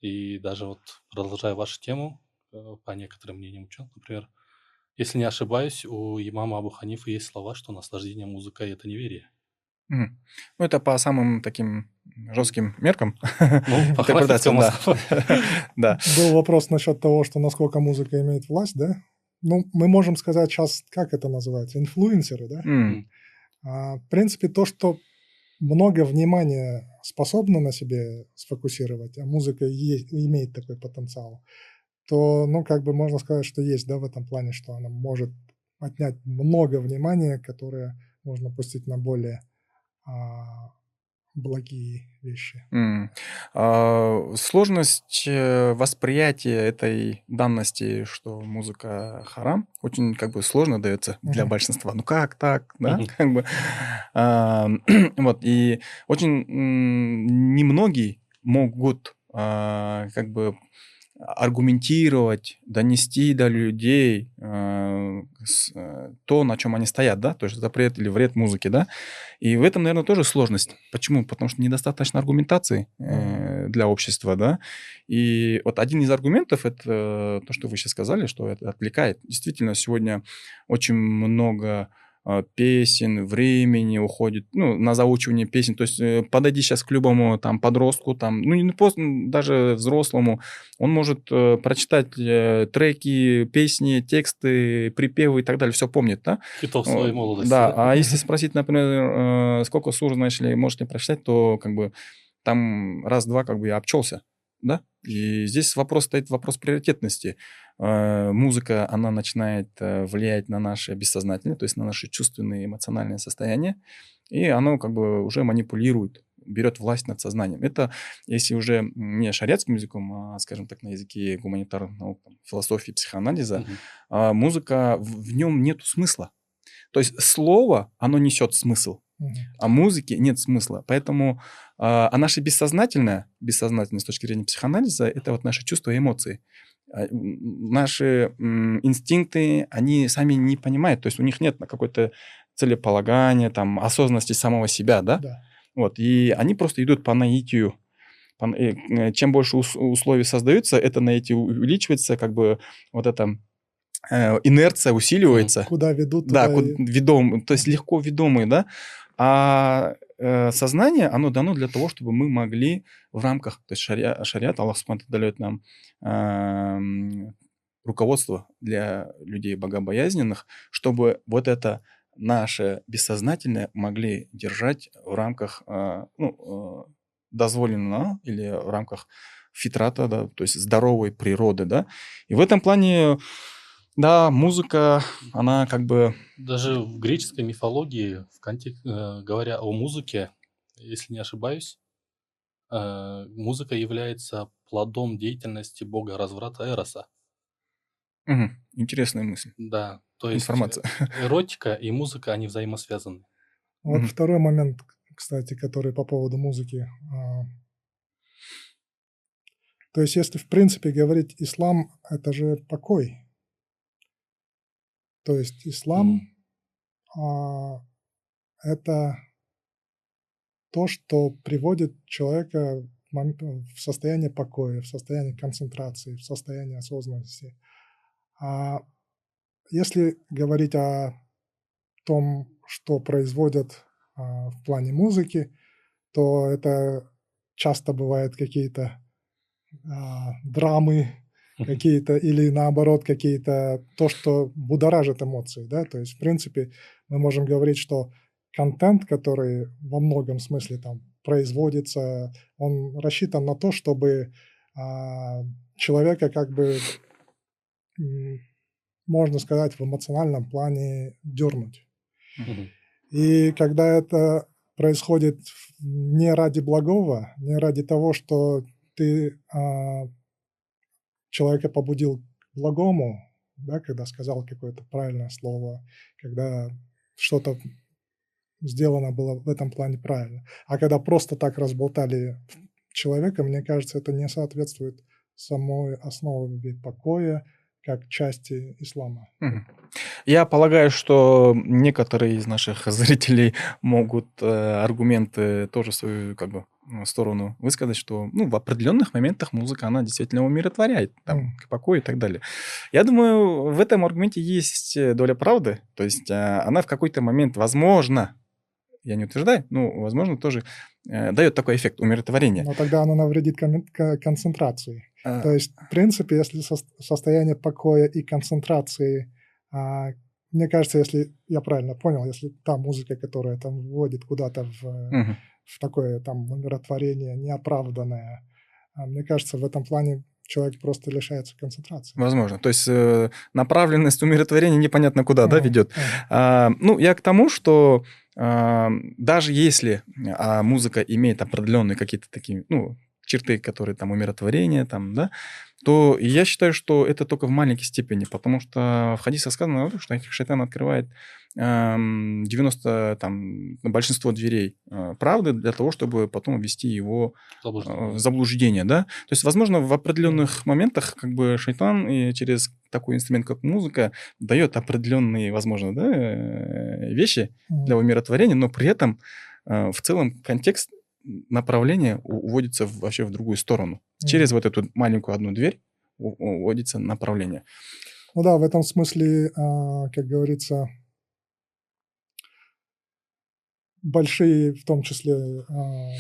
И даже вот продолжая вашу тему, э, по некоторым мнениям ученых, например, если не ошибаюсь, у имама Абу Ханифа есть слова, что наслаждение музыкой – это неверие. Ну, это по самым таким жестким меркам. Ну, [LAUGHS] Интерпретациям, [LAUGHS] да. Был вопрос насчет того, что насколько музыка имеет власть, да? Ну, мы можем сказать сейчас, как это называется, инфлюенсеры, да? А, в принципе, то, что много внимания способно на себе сфокусировать, а музыка есть, имеет такой потенциал, то, ну, как бы можно сказать, что есть, да, в этом плане, что она может отнять много внимания, которое можно пустить на более благие вещи. М. А, Сложность э, восприятия этой данности, что музыка харам, очень как бы сложно дается для Мгм. большинства. Ну как так, да? Мгм. [LAUGHS] Как бы, а, [CLEARS THROAT] вот и очень м, немногие могут а, как бы аргументировать, донести до людей э, с- э, то, на чем они стоят, да, то есть запрет или вред музыки, да, и в этом, наверное, тоже сложность. Почему? Потому что недостаточно аргументации э, для общества, да, и вот один из аргументов это то, что вы сейчас сказали, что это отвлекает. Действительно, сегодня очень много песен, времени уходит, ну, на заучивание песен. То есть э, подойди сейчас к любому там подростку, там, ну, не просто даже взрослому, он может э, прочитать э, треки, песни, тексты, припевы и так далее, все помнит, да? Хитов своей молодости. Да, [LAUGHS] а если спросить, например, э, сколько сур, знаешь ли, можете прочитать, то как бы там раз-два как бы я обчелся, да? И здесь вопрос стоит вопрос приоритетности. Э, музыка, она начинает э, влиять на наше бессознательное, то есть на наши чувственные эмоциональные состояния, и оно как бы уже манипулирует берет власть над сознанием. Это, если уже не шариатским языком, а, скажем так, на языке гуманитарных наук, там, философии, психоанализа, а, музыка, в, в нем нет смысла. То есть слово, оно несет смысл, угу. а музыки нет смысла. Поэтому а, а наше бессознательное, бессознательное с точки зрения психоанализа, это вот наши чувства и эмоции наши инстинкты, они сами не понимают, то есть у них нет какой-то целеполагания, там, осознанности самого себя, да? да. Вот, и они просто идут по наитию. Э, чем больше условий создаются, это наитие увеличивается, как бы вот эта э, инерция усиливается. Куда ведут? Да, и... ведом, то есть легко ведомые, да. А э, сознание, оно дано для того, чтобы мы могли в рамках, то есть шариат, шариат Аллах Субхану дает нам э, руководство для людей богобоязненных, чтобы вот это наше бессознательное могли держать в рамках а, ну, а, дозволенного или в рамках фитрата, да, то есть здоровой природы, да. И в этом плане, да, музыка, она как бы... Даже в греческой мифологии, в контексте, э, говоря о музыке, если не ошибаюсь, э, музыка является плодом деятельности бога разврата Эроса. Угу. Интересная мысль. Да, то есть Информация. [LAUGHS] эротика и музыка, они взаимосвязаны. Вот mm второй момент, кстати, который по поводу музыки. А, то есть, если в принципе говорить ислам, это же покой. То есть ислам mm. это то, что приводит человека в состояние покоя, в состояние концентрации, в состояние осознанности. А если говорить о том, что производят а, в плане музыки, то это часто бывают какие-то а, драмы, какие-то или наоборот какие-то то, что будоражит эмоции, да, то есть в принципе мы можем говорить, что контент, который во многом смысле там производится, он рассчитан на то, чтобы а, человека как бы можно сказать, в эмоциональном плане дернуть. И когда это происходит не ради благого, не ради того, что ты а, человека побудил к благому, да, когда сказал какое-то правильное слово, когда что-то сделано было в этом плане правильно. А когда просто так разболтали человека, мне кажется, это не соответствует самой основе покоя, как части ислама. Я полагаю, что некоторые из наших [LAUGHS] зрителей могут э, аргументы тоже свою как бы сторону высказать, что ну, в определенных моментах музыка, она действительно умиротворяет, там, к покою и так далее. Я думаю, в этом аргументе есть э, доля правды, то есть э, она в какой-то момент, возможно, я не утверждаю, но, возможно, тоже э, дает такой эффект умиротворения. Но тогда оно навредит кон- концентрации. А... То есть, в принципе, если со- состояние покоя и концентрации, а, мне кажется, если я правильно понял, если та музыка, которая там вводит куда-то в, угу. В такое там умиротворение неоправданное, а, мне кажется, в этом плане человек просто лишается концентрации. Возможно. То есть э, направленность умиротворения непонятно куда, mm-hmm. да, ведет. Mm-hmm. А, ну, я к тому, что а, даже если а, музыка имеет определенные какие-то такие, ну, черты, которые там умиротворение, там, да, то я считаю, что это только в маленькой степени, потому что в хадисах сказано, что шайтан открывает 90, там, большинство дверей э, правды для того, чтобы потом ввести его заблуждение. в заблуждение, да. То есть, возможно, в определенных моментах как бы шайтан и через такой инструмент, как музыка, дает определенные, возможно, да, э, вещи для умиротворения, но при этом э, в целом контекст направление уводится вообще в другую сторону. Mm. Через вот эту маленькую одну дверь уводится направление. Ну да, в этом смысле, а, как говорится, большие, в том числе а,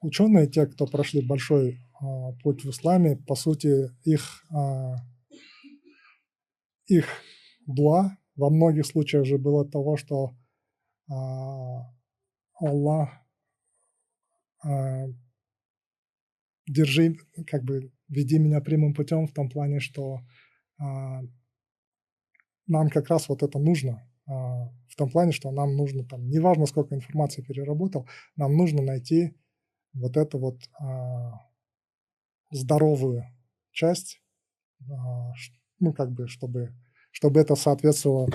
ученые, те, кто прошли большой а, путь в исламе, по сути, их, их дуа во многих случаях же было того, что Аллах держи, как бы веди меня прямым путем в том плане, что а, нам как раз вот это нужно. А, в том плане, что нам нужно там, неважно, сколько информации переработал, нам нужно найти вот эту вот а, здоровую часть, а, ну, как бы, чтобы, чтобы это соответствовало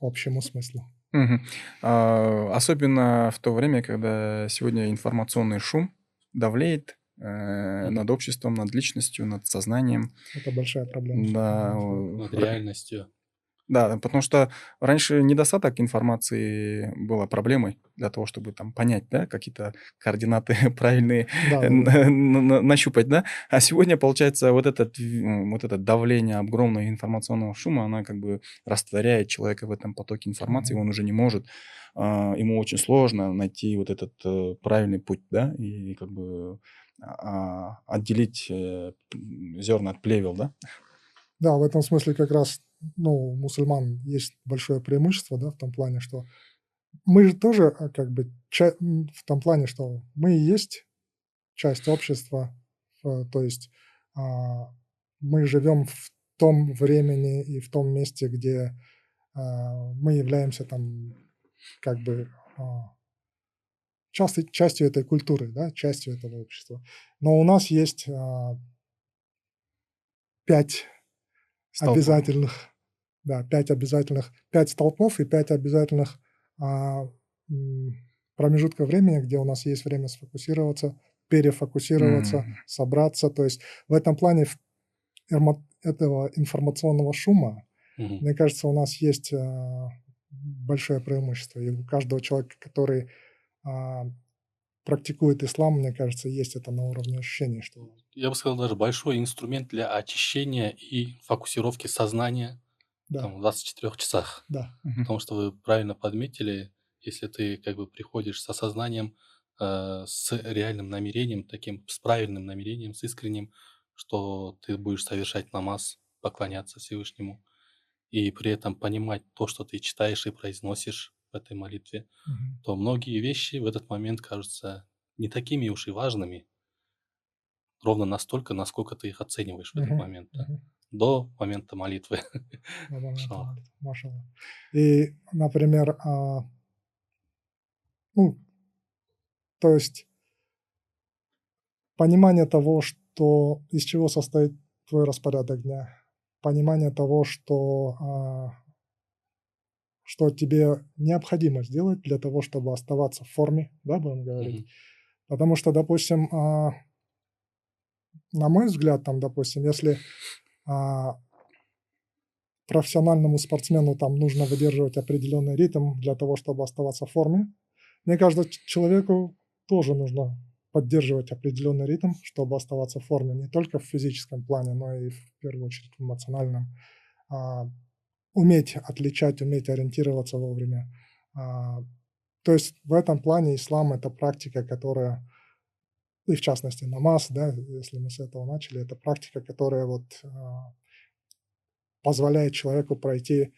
общему смыслу. Мгм. А, особенно в то время, когда сегодня информационный шум давлеет э, над обществом, над личностью, над сознанием. Это большая проблема. Да, Над реальностью. Да, потому что раньше недостаток информации была проблемой для того, чтобы там понять, да, какие-то координаты [LAUGHS] правильные Да, да, н- нащупать, да. А сегодня, получается, вот, этот, вот это давление огромного информационного шума, она как бы растворяет человека в этом потоке информации, он уже не может, а, ему очень сложно найти вот этот э, правильный путь, да, и как бы а, отделить э, зерна от плевел, да. Да, в этом смысле как раз ну, у мусульман есть большое преимущество, да, в том плане, что мы же тоже а, как бы в том плане, что мы и есть часть общества, то есть а, мы живем в том времени и в том месте, где а, мы являемся там как бы части- частью этой культуры, да, частью этого общества. Но у нас есть пять Столпов. обязательных, да, пять обязательных, пять столпов и пять обязательных а, промежутка времени, где у нас есть время сфокусироваться, перефокусироваться, Мгм. собраться. То есть в этом плане этого информационного шума, Мгм. мне кажется, у нас есть а, большое преимущество. И у каждого человека, который а, практикует ислам, мне кажется, есть это на уровне ощущений, что Я бы сказал, даже большой инструмент для очищения и фокусировки сознания да, там, в 24 часах. да. Потому что вы правильно подметили, если ты как бы приходишь с осознанием, э, с реальным намерением, таким с правильным намерением, с искренним, что ты будешь совершать намаз, поклоняться Всевышнему, и при этом понимать то, что ты читаешь и произносишь в этой молитве, мгм, то многие вещи в этот момент кажутся не такими уж и важными, ровно настолько, насколько ты их оцениваешь в этот Мгм, момент, да, мгм. до момента молитвы. [LAUGHS] На момент Иншаллах. молитвы. И, например, а, ну, то есть понимание того, что из чего состоит твой распорядок дня, понимание того, что, а, что тебе необходимо сделать для того, чтобы оставаться в форме, да, будем говорить. Мгм. Потому что, допустим, а, на мой взгляд, там, допустим, если а, профессиональному спортсмену там нужно выдерживать определенный ритм для того, чтобы оставаться в форме, мне кажется, человеку тоже нужно поддерживать определенный ритм, чтобы оставаться в форме, не только в физическом плане, но и в первую очередь в эмоциональном. А, уметь отличать, уметь ориентироваться вовремя. А, то есть в этом плане ислам это практика, которая, и в частности намаз, да, если мы с этого начали, это практика, которая вот а, позволяет человеку пройти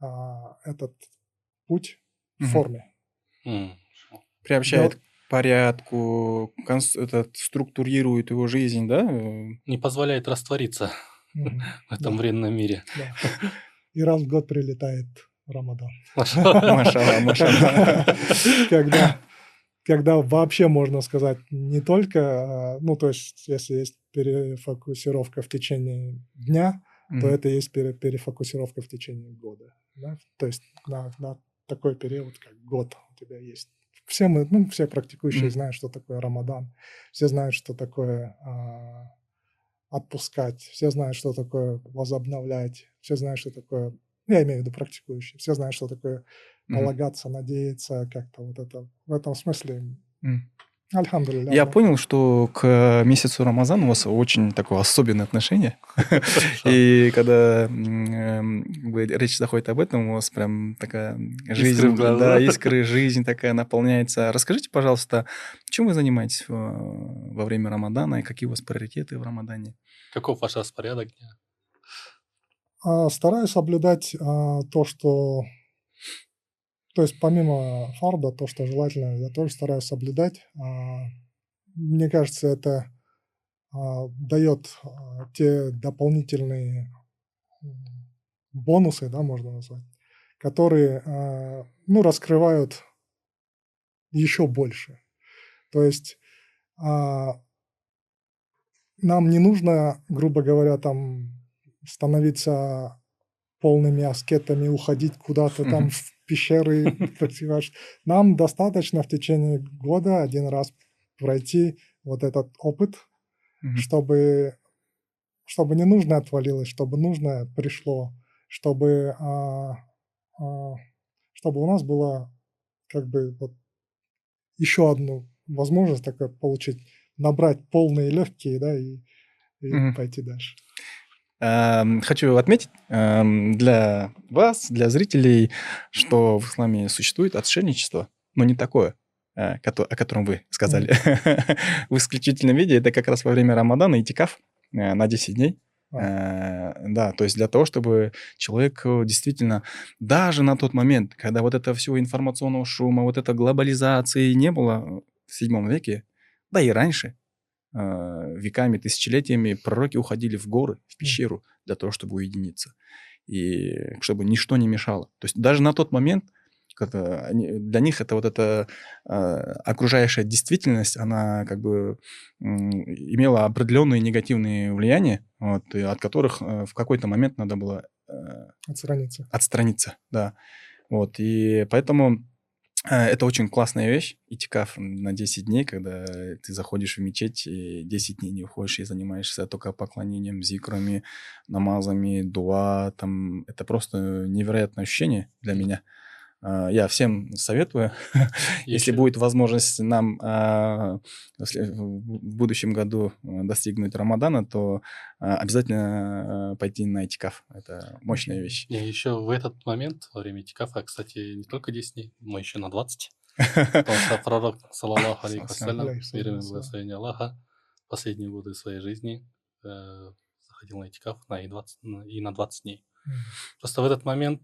а, этот путь в форме. Приобщает порядку, конс- этот, структурирует его жизнь, да? э, Не позволяет раствориться [LAUGHS] в этом Да, временном мире. да. [LAUGHS] И раз в год прилетает Рамадан. [LAUGHS] Когда, когда вообще можно сказать не только, а, ну то есть если есть перефокусировка в течение дня, то Мгм. это есть пере- перефокусировка в течение года. да. То есть на, на такой период, как год у тебя есть. Все мы, ну, все практикующие Мгм. знают, что такое Рамадан. Все знают, что такое а, отпускать. Все знают, что такое возобновлять. Все знают, что такое... Я имею в виду практикующие. Все знают, что такое полагаться, надеяться, как-то вот это. В этом смысле, М. Я понял, что к месяцу Рамазан у вас очень такое особенное отношение. И когда бы речь заходит об этом, у вас прям такая жизнь, да, искры, жизнь такая наполняется. Расскажите, пожалуйста, чем вы занимаетесь э, во время Рамадана и какие у вас приоритеты в Рамадане? Каков ваш распорядок дня? А, Стараюсь соблюдать а, то, что... То есть помимо фарда, то, что желательно, я тоже стараюсь соблюдать. А, Мне кажется, это а, дает а, те дополнительные бонусы, да, можно назвать, которые, ну, раскрывают еще больше. То есть нам не нужно, грубо говоря, там становиться полными аскетами, уходить куда-то там в пещеры, [LAUGHS] Нам достаточно в течение года один раз пройти вот этот опыт, чтобы, чтобы не нужно отвалилось, чтобы нужное пришло, чтобы, а, а, чтобы у нас была как бы вот еще одну возможность такая получить, набрать полные легкие, да, и, и угу. пойти дальше. Эм, хочу отметить эм, для вас, для зрителей, что в исламе существует отшельничество, но не такое, э, о котором вы сказали. Mm. [LAUGHS] в исключительном виде это как раз во время Рамадана итикаф э, на 10 дней. А. Да, то есть для того, чтобы человек действительно, даже на тот момент, когда вот это все информационного шума, вот этой глобализации не было в седьмом веке, да и раньше, веками, тысячелетиями пророки уходили в горы, в пещеру для того, чтобы уединиться. И чтобы ничто не мешало. То есть даже на тот момент для них это вот эта а, окружающая действительность, она как бы имела определенные негативные влияния, вот, от которых э, в какой-то момент надо было э, отстраниться. Отстраниться, да. Вот, и поэтому Э, это очень классная вещь, итикаф на 10 дней, когда ты заходишь в мечеть и 10 дней не уходишь и занимаешься только поклонением, зикрами, намазами, дуа. Там, это просто невероятное ощущение для меня. А, я всем советую, [LAUGHS] если будет возможность нам а, в будущем году э, достигнуть Рамадана, то а, обязательно пойти на этикаф. Это мощная вещь. И еще в этот момент, во время этикафа, кстати, не только 10 дней, но еще на 20. [LAUGHS] Потому что пророк, вассалям, мир и благословение Аллаха, последние годы своей жизни э, заходил на этикаф на и, 20, и на 20 дней. Просто в этот момент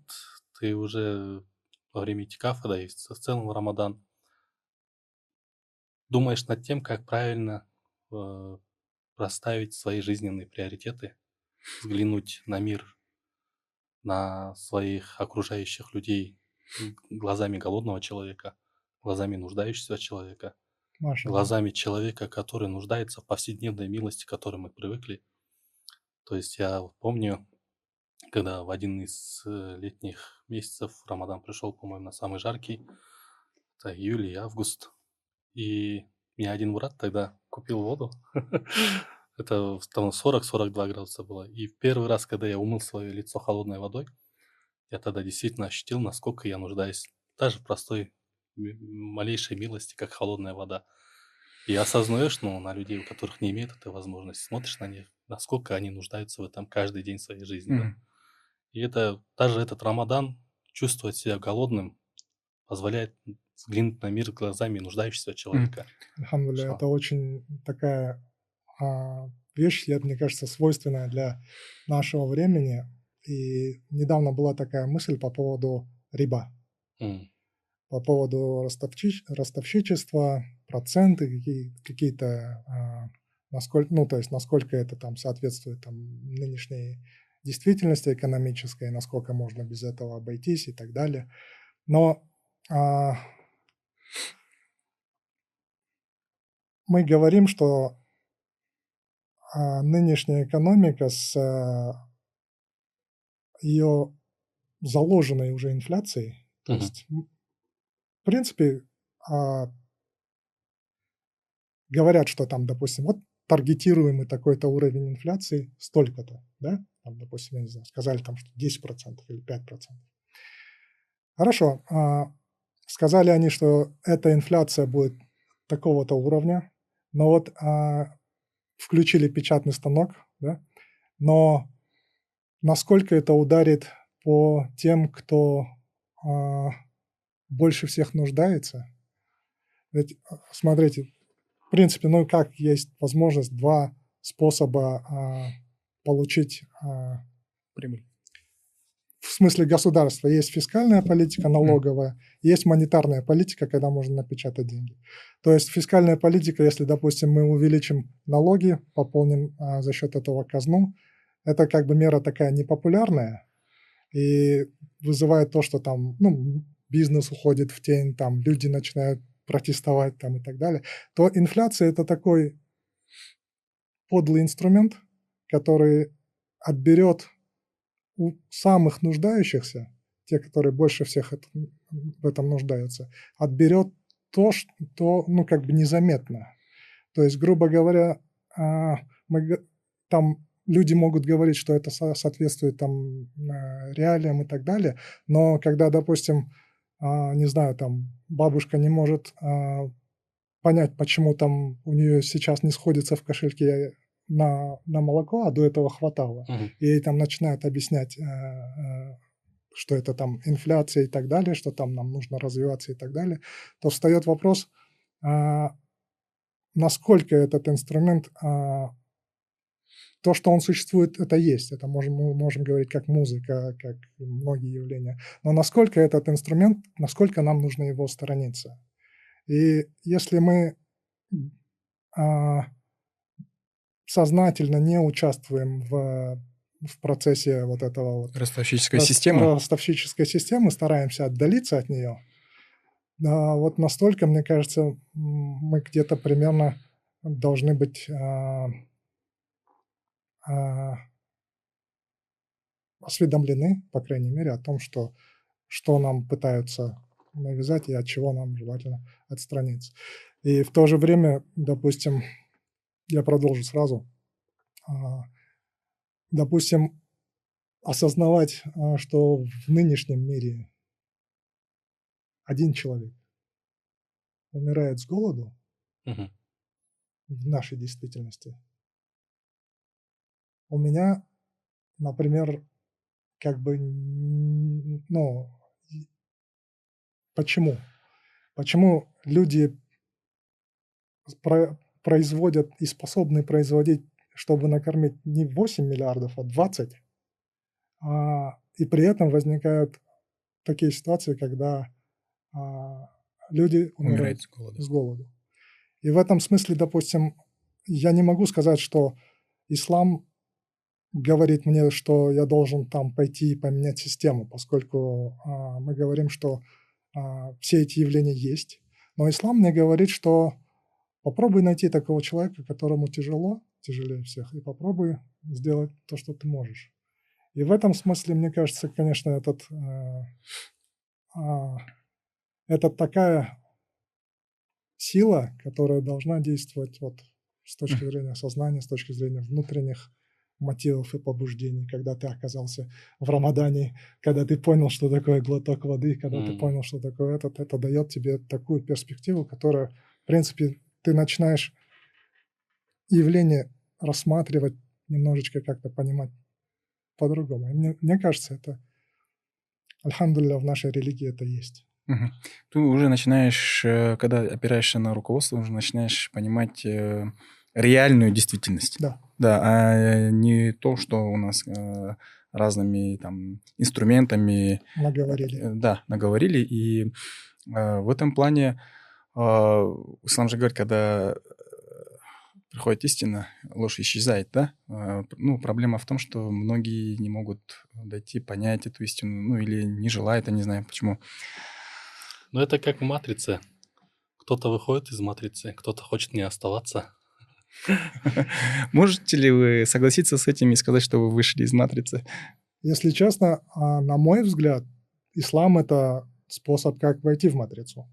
ты уже во время Итикафа, да и в целом Рамадан, думаешь над тем, как правильно э, расставить свои жизненные приоритеты, взглянуть на мир, на своих окружающих людей глазами голодного человека, глазами нуждающегося человека, Маша. глазами человека, который нуждается в повседневной милости, к которой мы привыкли. То есть я помню, когда в один из э, летних месяцев Рамадан пришел, по-моему, на самый жаркий, это июль и август, и меня один брат тогда купил воду, [LAUGHS] это там 40-42 градуса было, и в первый раз, когда я умыл свое лицо холодной водой, я тогда действительно ощутил, насколько я нуждаюсь даже в простой малейшей милости, как холодная вода. И осознаешь, ну, на людей, у которых не имеет этой возможности, смотришь на них, насколько они нуждаются в этом каждый день своей жизни. Mm-hmm. Да? И это даже этот Рамадан чувствовать себя голодным позволяет взглянуть на мир глазами нуждающегося человека. Алхамдулилля, это очень такая а, вещь, мне кажется, свойственная для нашего времени. И недавно была такая мысль по поводу риба, mm. по поводу ростовчи, ростовщичества, проценты какие, какие-то, а, насколько, ну, то есть насколько это там соответствует там нынешней действительности экономической, насколько можно без этого обойтись и так далее. Но а, мы говорим, что а, нынешняя экономика с а, ее заложенной уже инфляцией, то uh-huh. есть, в принципе, а, говорят, что там, допустим, вот таргетируемый такой-то уровень инфляции столько-то, да, там, допустим, я не знаю, сказали там, что 10% или 5%. Хорошо, а, сказали они, что эта инфляция будет такого-то уровня, но вот а, включили печатный станок, да, но насколько это ударит по тем, кто а, больше всех нуждается? Ведь, смотрите, в принципе, ну как есть возможность два способа получить а, прибыль. В смысле государства есть фискальная политика налоговая, есть монетарная политика, когда можно напечатать деньги. То есть фискальная политика, если, допустим, мы увеличим налоги, пополним а, за счет этого казну, это как бы мера такая непопулярная и вызывает то, что там, ну, бизнес уходит в тень, там люди начинают протестовать там и так далее, то инфляция это такой подлый инструмент, который отберет у самых нуждающихся, те, которые больше всех это, в этом нуждаются, отберет то, что, ну, как бы незаметно. То есть, грубо говоря, а, мы, там люди могут говорить, что это соответствует там реалиям и так далее, но когда, допустим, а, не знаю, там бабушка не может а, понять, почему там у нее сейчас не сходится в кошельке на, на молоко, а до этого хватало. Uh-huh. И ей там начинают объяснять, э, что это там инфляция и так далее, что там нам нужно развиваться и так далее, то встает вопрос, насколько этот инструмент то, что он существует, это есть. Это можем, мы можем говорить как музыка, как многие явления. Но насколько этот инструмент, насколько нам нужно его сторониться. И если мы а, сознательно не участвуем в, в процессе вот этого вот ростовщической системы, ростовщической системы, стараемся отдалиться от нее, да, вот настолько, мне кажется, мы где-то примерно должны быть а, а, осведомлены, по крайней мере, о том, что, что нам пытаются навязать и от чего нам желательно отстраниться. И в то же время, допустим, я продолжу сразу, а, допустим, осознавать, а, что в нынешнем мире один человек умирает с голоду угу. в нашей действительности – у меня, например, как бы, ну, почему? Почему люди про производят и способны производить, чтобы накормить не 8 миллиардов, а 20, а, и при этом возникают такие ситуации, когда а, люди умирают, с, голоду. с голоду. И в этом смысле, допустим, я не могу сказать, что ислам говорит мне, что я должен там пойти и поменять систему, поскольку а, мы говорим, что а, все эти явления есть. Но ислам мне говорит, что попробуй найти такого человека, которому тяжело, тяжелее всех, и попробуй сделать то, что ты можешь. И в этом смысле, мне кажется, конечно, этот, э, э, это такая сила, которая должна действовать вот с точки зрения сознания, с точки зрения внутренних мотивов и побуждений, когда ты оказался в Рамадане, когда ты понял, что такое глоток воды, когда mm. ты понял, что такое этот, это дает тебе такую перспективу, которая, в принципе, ты начинаешь явление рассматривать немножечко как-то понимать по-другому. мне, мне кажется, это, альхамдулилля, в нашей религии это есть. Угу. Ты уже начинаешь, э, когда опираешься на руководство, уже начинаешь понимать э, реальную действительность. Да. Да, а не то, что у нас э, разными там инструментами... Наговорили. Э, да, наговорили. И э, в этом плане э, ислам же говорит, когда приходит истина, ложь исчезает, да? Э, ну, проблема в том, что многие не могут дойти, понять эту истину, ну, или не желают, я не знаю почему. Ну, это как в «Матрице». Кто-то выходит из «Матрицы», кто-то хочет не оставаться. [LAUGHS] Можете ли вы согласиться с этим и сказать, что вы вышли из матрицы? Если честно, а, на мой взгляд, ислам — это способ, как войти в матрицу.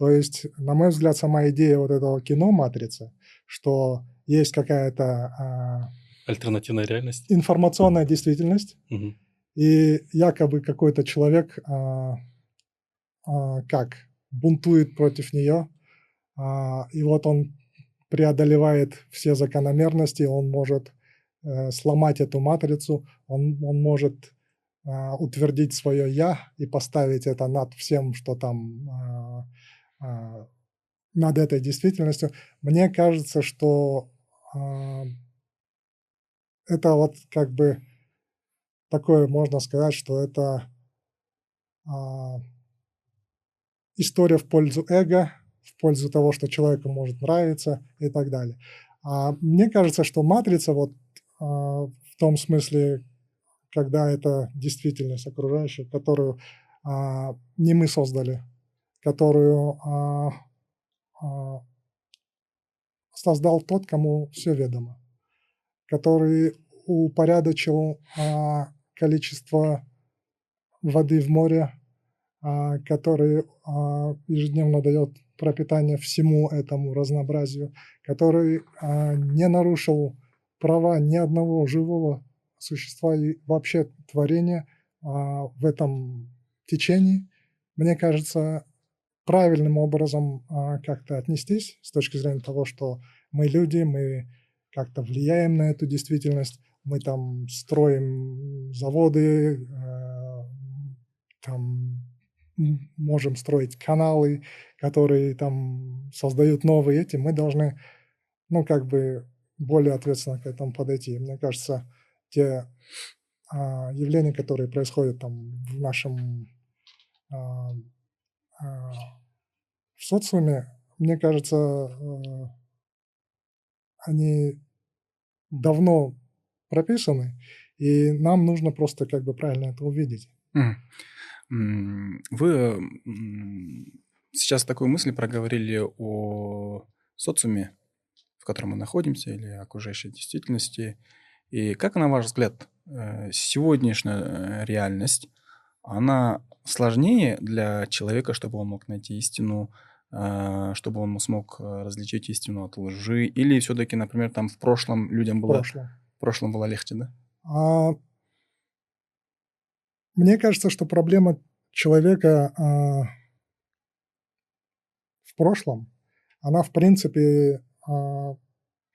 То есть, на мой взгляд, сама идея вот этого кино «Матрица», что есть какая-то... А, Альтернативная реальность. Информационная действительность. Угу. И якобы какой-то человек а, а, как бунтует против нее, а, и вот он преодолевает все закономерности, он может э, сломать эту матрицу, он, он может э, утвердить свое «я» и поставить это над всем, что там, э, э, над этой действительностью. Мне кажется, что э, это вот как бы такое, можно сказать, что это э, история в пользу эго, в пользу того, что человеку может нравиться и так далее. А мне кажется, что матрица вот а, в том смысле, когда это действительность окружающая, которую а, не мы создали, которую а, а, создал тот, кому все ведомо, который упорядочил а, количество воды в море, а, который а, ежедневно дает пропитание всему этому разнообразию, который а, не нарушил права ни одного живого существа и вообще творения а, в этом течении, мне кажется, правильным образом а, как-то отнестись с точки зрения того, что мы люди, мы как-то влияем на эту действительность, мы там строим заводы, э, там можем строить каналы, которые там создают новые эти, мы должны, ну, как бы более ответственно к этому подойти. Мне кажется, те а, явления, которые происходят там в нашем а, а, в социуме, мне кажется, э, они давно прописаны, и нам нужно просто как бы правильно это увидеть. Вы сейчас такую мысль проговорили о социуме, в котором мы находимся, или окружающей действительности. И как, на ваш взгляд, э, сегодняшняя э, реальность, она сложнее для человека, чтобы он мог найти истину, а, чтобы он смог различить истину от лжи? Или все-таки, например, там в прошлом людям было... В прошлом. В прошлом было легче, да? А, мне кажется, что проблема человека а, в прошлом, она в принципе а,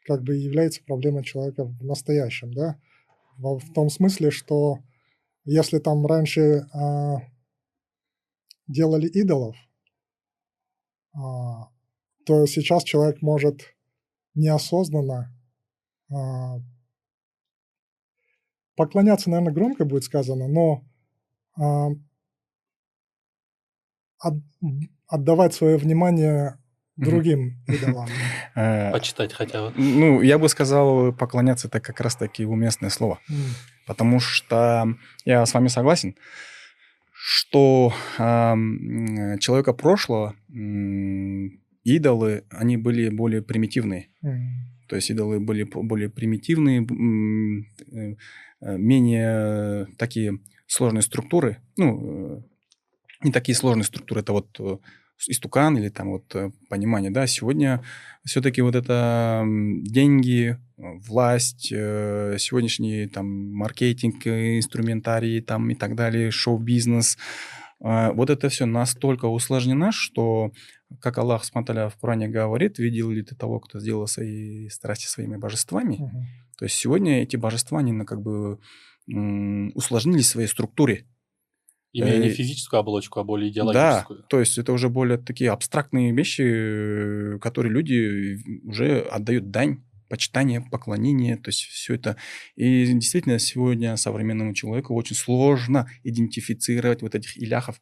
как бы является проблемой человека в настоящем, да, в, в том смысле, что если там раньше а, делали идолов, а, то сейчас человек может неосознанно а, поклоняться, наверное, громко будет сказано, но а, отдавать свое внимание другим [LAUGHS] идолам. Э, Почитать хотя бы. Ну, я бы сказал, поклоняться это как раз-таки уместное слово. Потому что я с вами согласен, что человека прошлого идолы, они были более примитивные. То есть идолы были более примитивные, э, э, менее такие сложные структуры, ну, не такие сложные структуры, это вот э, истукан или там вот э, понимание, да, сегодня все-таки вот это деньги, власть, э, сегодняшний там маркетинг, инструментарий там и так далее, шоу-бизнес, вот это все настолько усложнено, что, как Аллах Сматаля в Коране говорит, видел ли ты того, кто сделал свои страсти своими божествами? Угу. То есть сегодня эти божества, они как бы усложнились в своей структуре. Имея не э, физическую оболочку, а более идеологическую. Да, то есть это уже более такие абстрактные вещи, которые люди уже отдают дань, почитание, поклонение, то есть все это. И действительно сегодня современному человеку очень сложно идентифицировать вот этих иляхов,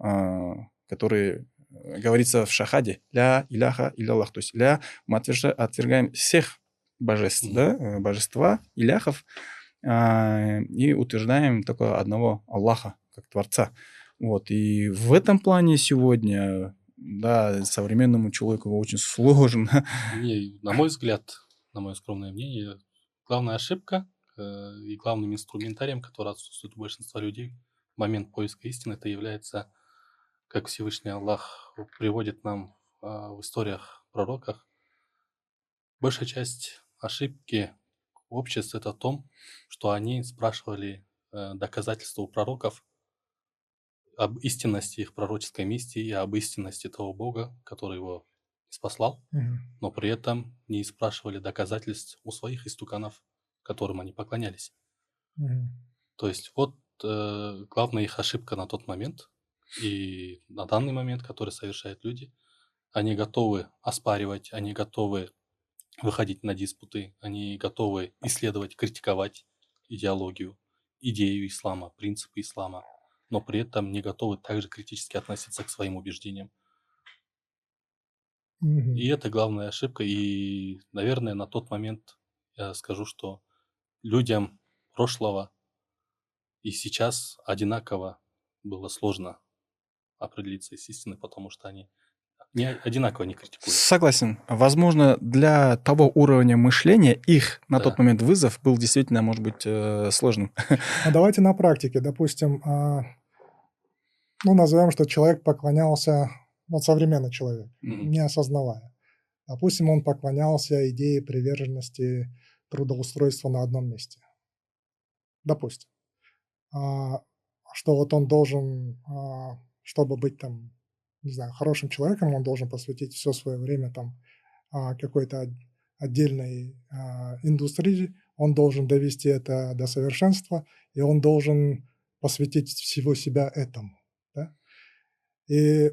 а, которые э, говорится в шахаде ля иляха иляллах, то есть ля мы отвергаем всех божеств, mm-hmm. да, э, божества иляхов а, и утверждаем только одного Аллаха как Творца. Вот. И в этом плане сегодня, да, современному человеку очень сложно. Не, на мой взгляд, на мое скромное мнение, главная ошибка э, и главным инструментарием, который отсутствует у большинства людей в момент поиска истины, это является, как Всевышний Аллах приводит нам э, в историях пророках, большая часть ошибки общества это в том, что они спрашивали э, доказательства у пророков об истинности их пророческой миссии и об истинности того Бога, который его спаслал, угу. но при этом не спрашивали доказательств у своих истуканов, которым они поклонялись. Угу. То есть вот э, главная их ошибка на тот момент и на данный момент, который совершают люди, они готовы оспаривать, они готовы выходить на диспуты, они готовы исследовать, критиковать идеологию, идею ислама, принципы ислама, но при этом не готовы также критически относиться к своим убеждениям. Mm-hmm. И это главная ошибка. И, наверное, на тот момент я скажу, что людям прошлого и сейчас одинаково было сложно определиться с истиной, потому что они не одинаково не критикуют. Согласен. Возможно, для того уровня мышления их на Да. тот момент вызов был действительно, может быть, э, сложным. [LAUGHS] [LAUGHS] А давайте на практике, допустим, а, ну, назовем, что человек поклонялся, вот современный человек, Мгм. не осознавая. Допустим, он поклонялся идее приверженности трудоустройства на одном месте. Допустим. А, Что вот он должен, а, чтобы быть там, не знаю, хорошим человеком, он должен посвятить все свое время там а, какой-то от- отдельной а, индустрии, он должен довести это до совершенства, и он должен посвятить всего себя этому. И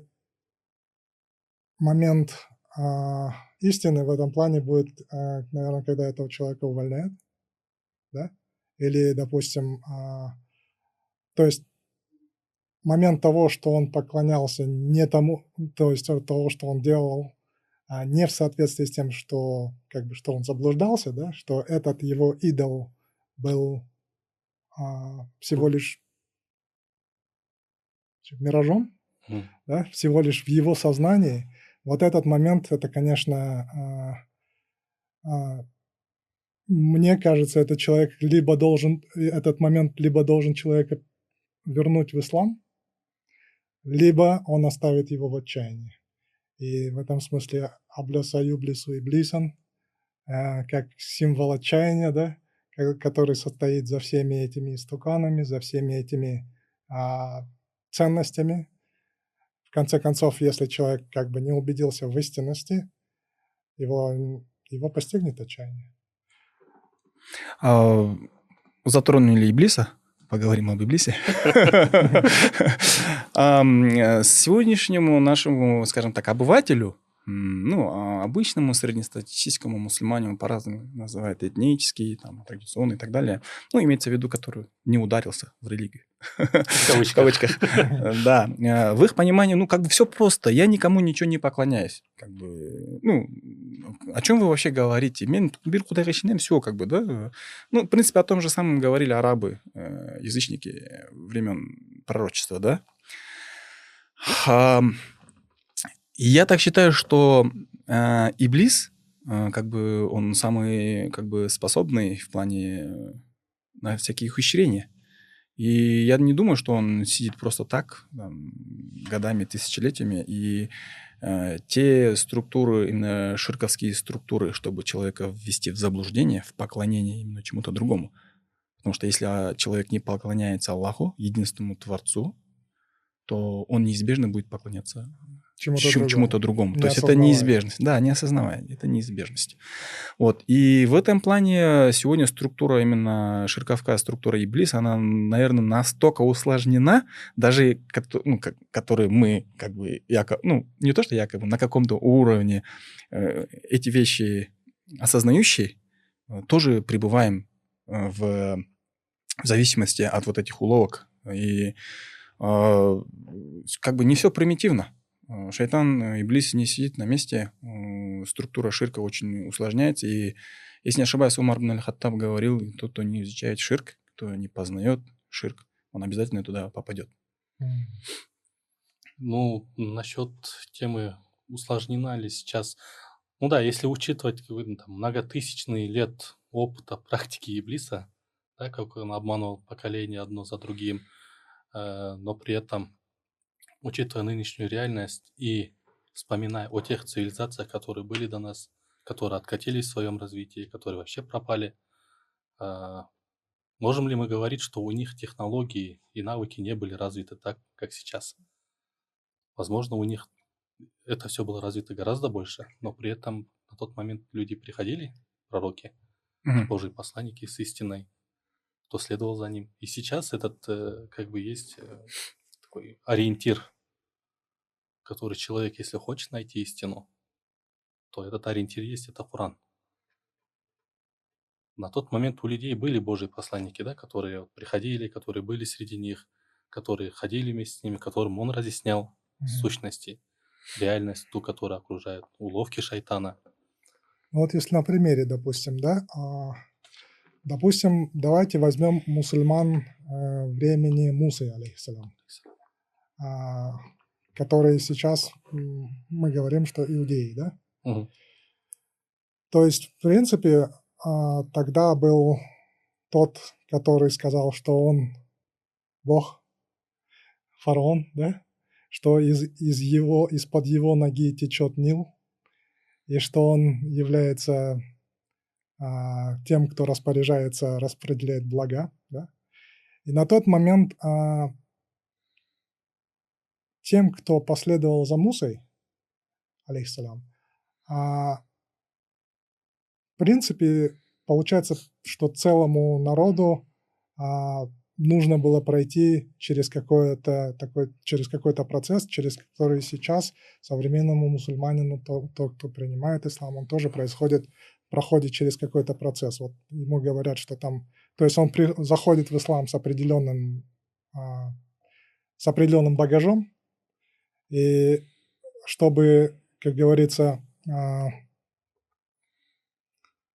момент а, истины в этом плане будет, а, наверное, когда этого человека увольняют, да? Или, допустим, а, то есть момент того, что он поклонялся не тому, то есть того, что он делал, а не в соответствии с тем, что как бы что он заблуждался, да, что этот его идол был а, всего лишь миражом, Да, всего лишь в его сознании, вот этот момент, это, конечно, а, а, мне кажется, этот человек либо должен, э, этот момент либо должен человека вернуть в ислам, либо он оставит его в отчаянии. И в этом смысле Аблюса Юблису и Блисан, э, как символ отчаяния, да, ко- который состоит за всеми этими истуканами, за всеми этими а, ценностями. В конце концов, если человек как бы не убедился в истинности, его, его постигнет отчаяние. А, Затронули Иблиса. Поговорим об Иблисе. [LAUGHS] [LAUGHS] Э, Сегодняшнему нашему, скажем так, обывателю, ну, а обычному среднестатистическому мусульманину по-разному называют этнический, там, традиционный и так далее. Ну, имеется в виду, который не ударился в религию. В кавычках. Да. Э, В их понимании, ну, как бы все просто. Я никому ничего не поклоняюсь. Как бы, ну, о чем вы вообще говорите? Мен все, как бы, да? Ну, в принципе, о том же самом говорили арабы, э, язычники времен пророчества, да? И я так считаю, что э, Иблис, э, как бы, он самый, как бы, способный в плане э, на всякие ухищрения. И я не думаю, что он сидит просто так, там, годами, тысячелетиями, и э, те структуры, именно ширковские структуры, чтобы человека ввести в заблуждение, в поклонение именно чему-то другому. Потому что если а, человек не поклоняется Аллаху, единственному Творцу, то он неизбежно будет поклоняться Чему-то чем- другому. чему-то другому. Не То есть это неизбежность. Да, не осознавая. Это неизбежность. Вот. И в этом плане сегодня структура, именно ширковская структура Иблис, она, наверное, настолько усложнена, даже ну, как- которые мы, как бы, якобы, ну, не то, что якобы, на каком-то уровне э, эти вещи осознающие, э, тоже пребываем э, в в зависимости от вот этих уловок. И э, как бы не все примитивно. Э, Шайтан, э, Иблис не сидит на месте, э, структура ширка очень усложняется. И, если не ошибаюсь, Умар бн аль-Хаттаб говорил, тот, кто не изучает ширк, кто не познает ширк, он обязательно туда попадет. Ну, насчет темы усложнена ли сейчас. Ну да, если учитывать ну, там, многотысячные лет опыта практики Иблиса, да, как он обманывал поколение одно за другим, э, но при этом, учитывая нынешнюю реальность и вспоминая о тех цивилизациях, которые были до нас, которые откатились в своем развитии, которые вообще пропали, э, можем ли мы говорить, что у них технологии и навыки не были развиты так, как сейчас? Возможно, у них это все было развито гораздо больше, но при этом на тот момент люди приходили, пророки, Мгм. Божьи посланники с истиной, кто следовал за ним. И сейчас этот э, как бы есть э, такой ориентир, который человек, если хочет найти истину, то этот ориентир есть, это Коран. На тот момент у людей были Божьи посланники, да, которые приходили, которые были среди них, которые ходили вместе с ними, которым он разъяснял Мгм. сущности, реальность, ту, которая окружает, уловки шайтана. Ну Вот если на примере, допустим, да, а, Допустим, давайте возьмем мусульман э, времени Мусы, алейхиссалам, которые сейчас мы говорим, что иудеи, да? Угу. То есть, в принципе, а, тогда был тот, который сказал, что он Бог, фараон, да? Что из, из его, из-под его ноги течет Нил, и что он является а, тем, кто распоряжается, распределяет блага. Да? И на тот момент а, тем, кто последовал за Мусой, алейхиссалям, а, в принципе, получается, что целому народу а, нужно было пройти через какой-то такой, через какой-то процесс, через который сейчас современному мусульманину, то, то, кто принимает ислам, он тоже происходит проходит через какой-то процесс. Вот ему говорят, что там... То есть он при, заходит в ислам с определенным, а, с определенным багажом, и чтобы, как говорится, а,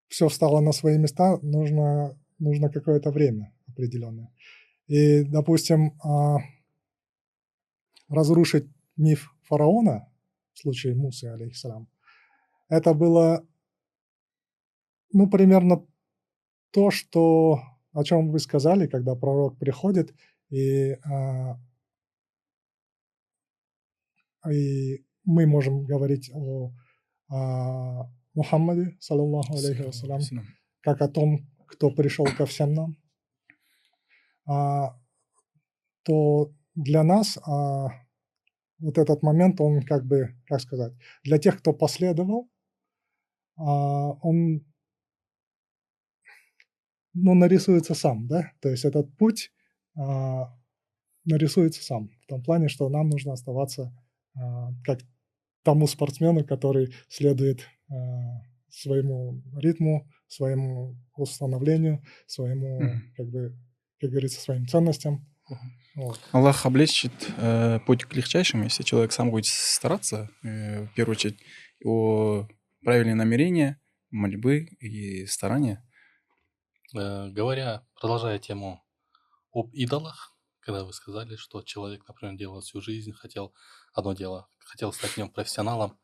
все встало на свои места, нужно, нужно какое-то время определенное. И, допустим, а, разрушить миф фараона в случае Мусы, алейхиссалам, это было ну, примерно то, что, о чем вы сказали, когда пророк приходит, и, а, и мы можем говорить о, о Мухаммаде, саллаллаху алейхи вассалям, как о том, кто пришел ко всем нам, а, то для нас а, вот этот момент, он как бы, как сказать, для тех, кто последовал, а, он ну, нарисуется сам, да, то есть этот путь а, нарисуется сам, в том плане, что нам нужно оставаться а, как тому спортсмену, который следует а, своему ритму, своему установлению, своему, mm. как бы, как говорится, своим ценностям. Вот. Аллах облегчит э, путь к легчайшим, если человек сам будет стараться, э, в первую очередь, его правильные намерения, мольбы и старания – Э, говоря, продолжая тему об идолах, когда вы сказали, что человек, например, делал всю жизнь, хотел одно дело, хотел стать в нем профессионалом,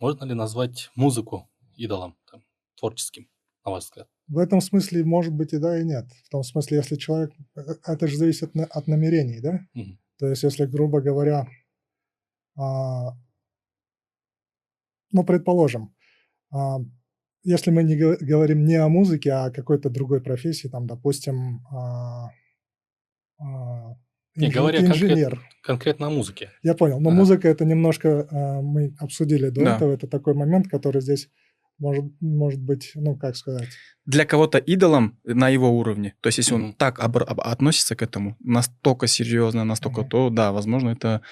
можно ли назвать музыку идолом, там, творческим, на ваш взгляд? В этом смысле может быть и да, и нет. В том смысле, если человек... Э, это же зависит от намерений, да? Угу. То есть, если, грубо говоря, а, ну, предположим, а, если мы не говорим не о музыке, а о какой-то другой профессии, там, допустим, а, а, не, говоря инженер. Конкрет, конкретно о музыке. Я понял. Но ага. музыка это немножко а, мы обсудили до да. этого. Это такой момент, который здесь может, может быть, ну, как сказать. Для кого-то идолом на его уровне. То есть, если mm-hmm. он так об, об, относится к этому, настолько серьезно, настолько, mm-hmm. то да, возможно, это,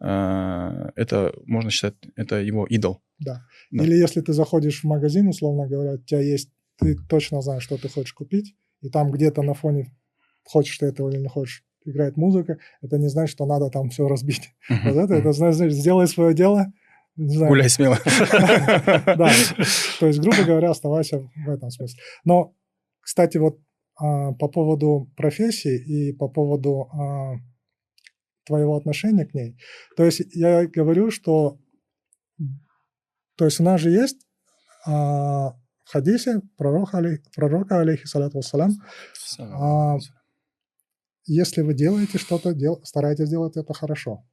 э, это можно считать, это его идол. Да. да. Или если ты заходишь в магазин, условно говоря, у тебя есть, ты точно знаешь, что ты хочешь купить, и там где-то на фоне, хочешь ты этого или не хочешь, играет музыка, это не значит, что надо там все разбить. Вот это, это значит, сделай свое дело, не знаю. Гуляй смело. [LAUGHS] Да, то есть, грубо говоря, оставайся в этом смысле. Но, кстати, вот а, по поводу профессии и по поводу а, твоего отношения к ней. То есть я говорю, что то есть у нас же есть а, в хадисе пророка, пророка алейхиссалату вассалам, а, если вы делаете что-то, дел, старайтесь делать это хорошо.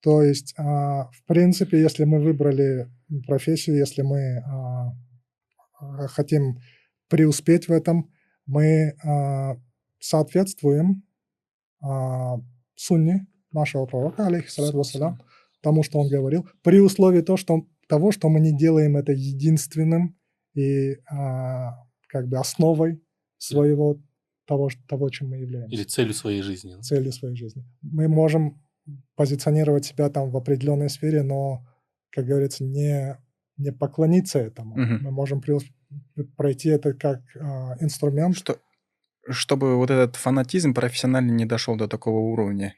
То есть, а, в принципе, если мы выбрали профессию, если мы а, а хотим преуспеть в этом, мы соответствуем сунне нашего пророка, алейхиссалату вассалам, тому, что он говорил, при условии то, что, того, что мы не делаем это единственным и как бы основой своего того, того, чем мы являемся. Или целью своей жизни. Целью своей жизни. Мы можем позиционировать себя там в определенной сфере, но, как говорится, не, не поклониться этому. Угу. Мы можем пройти это как а, инструмент. Что, чтобы вот этот фанатизм профессионально не дошел до такого уровня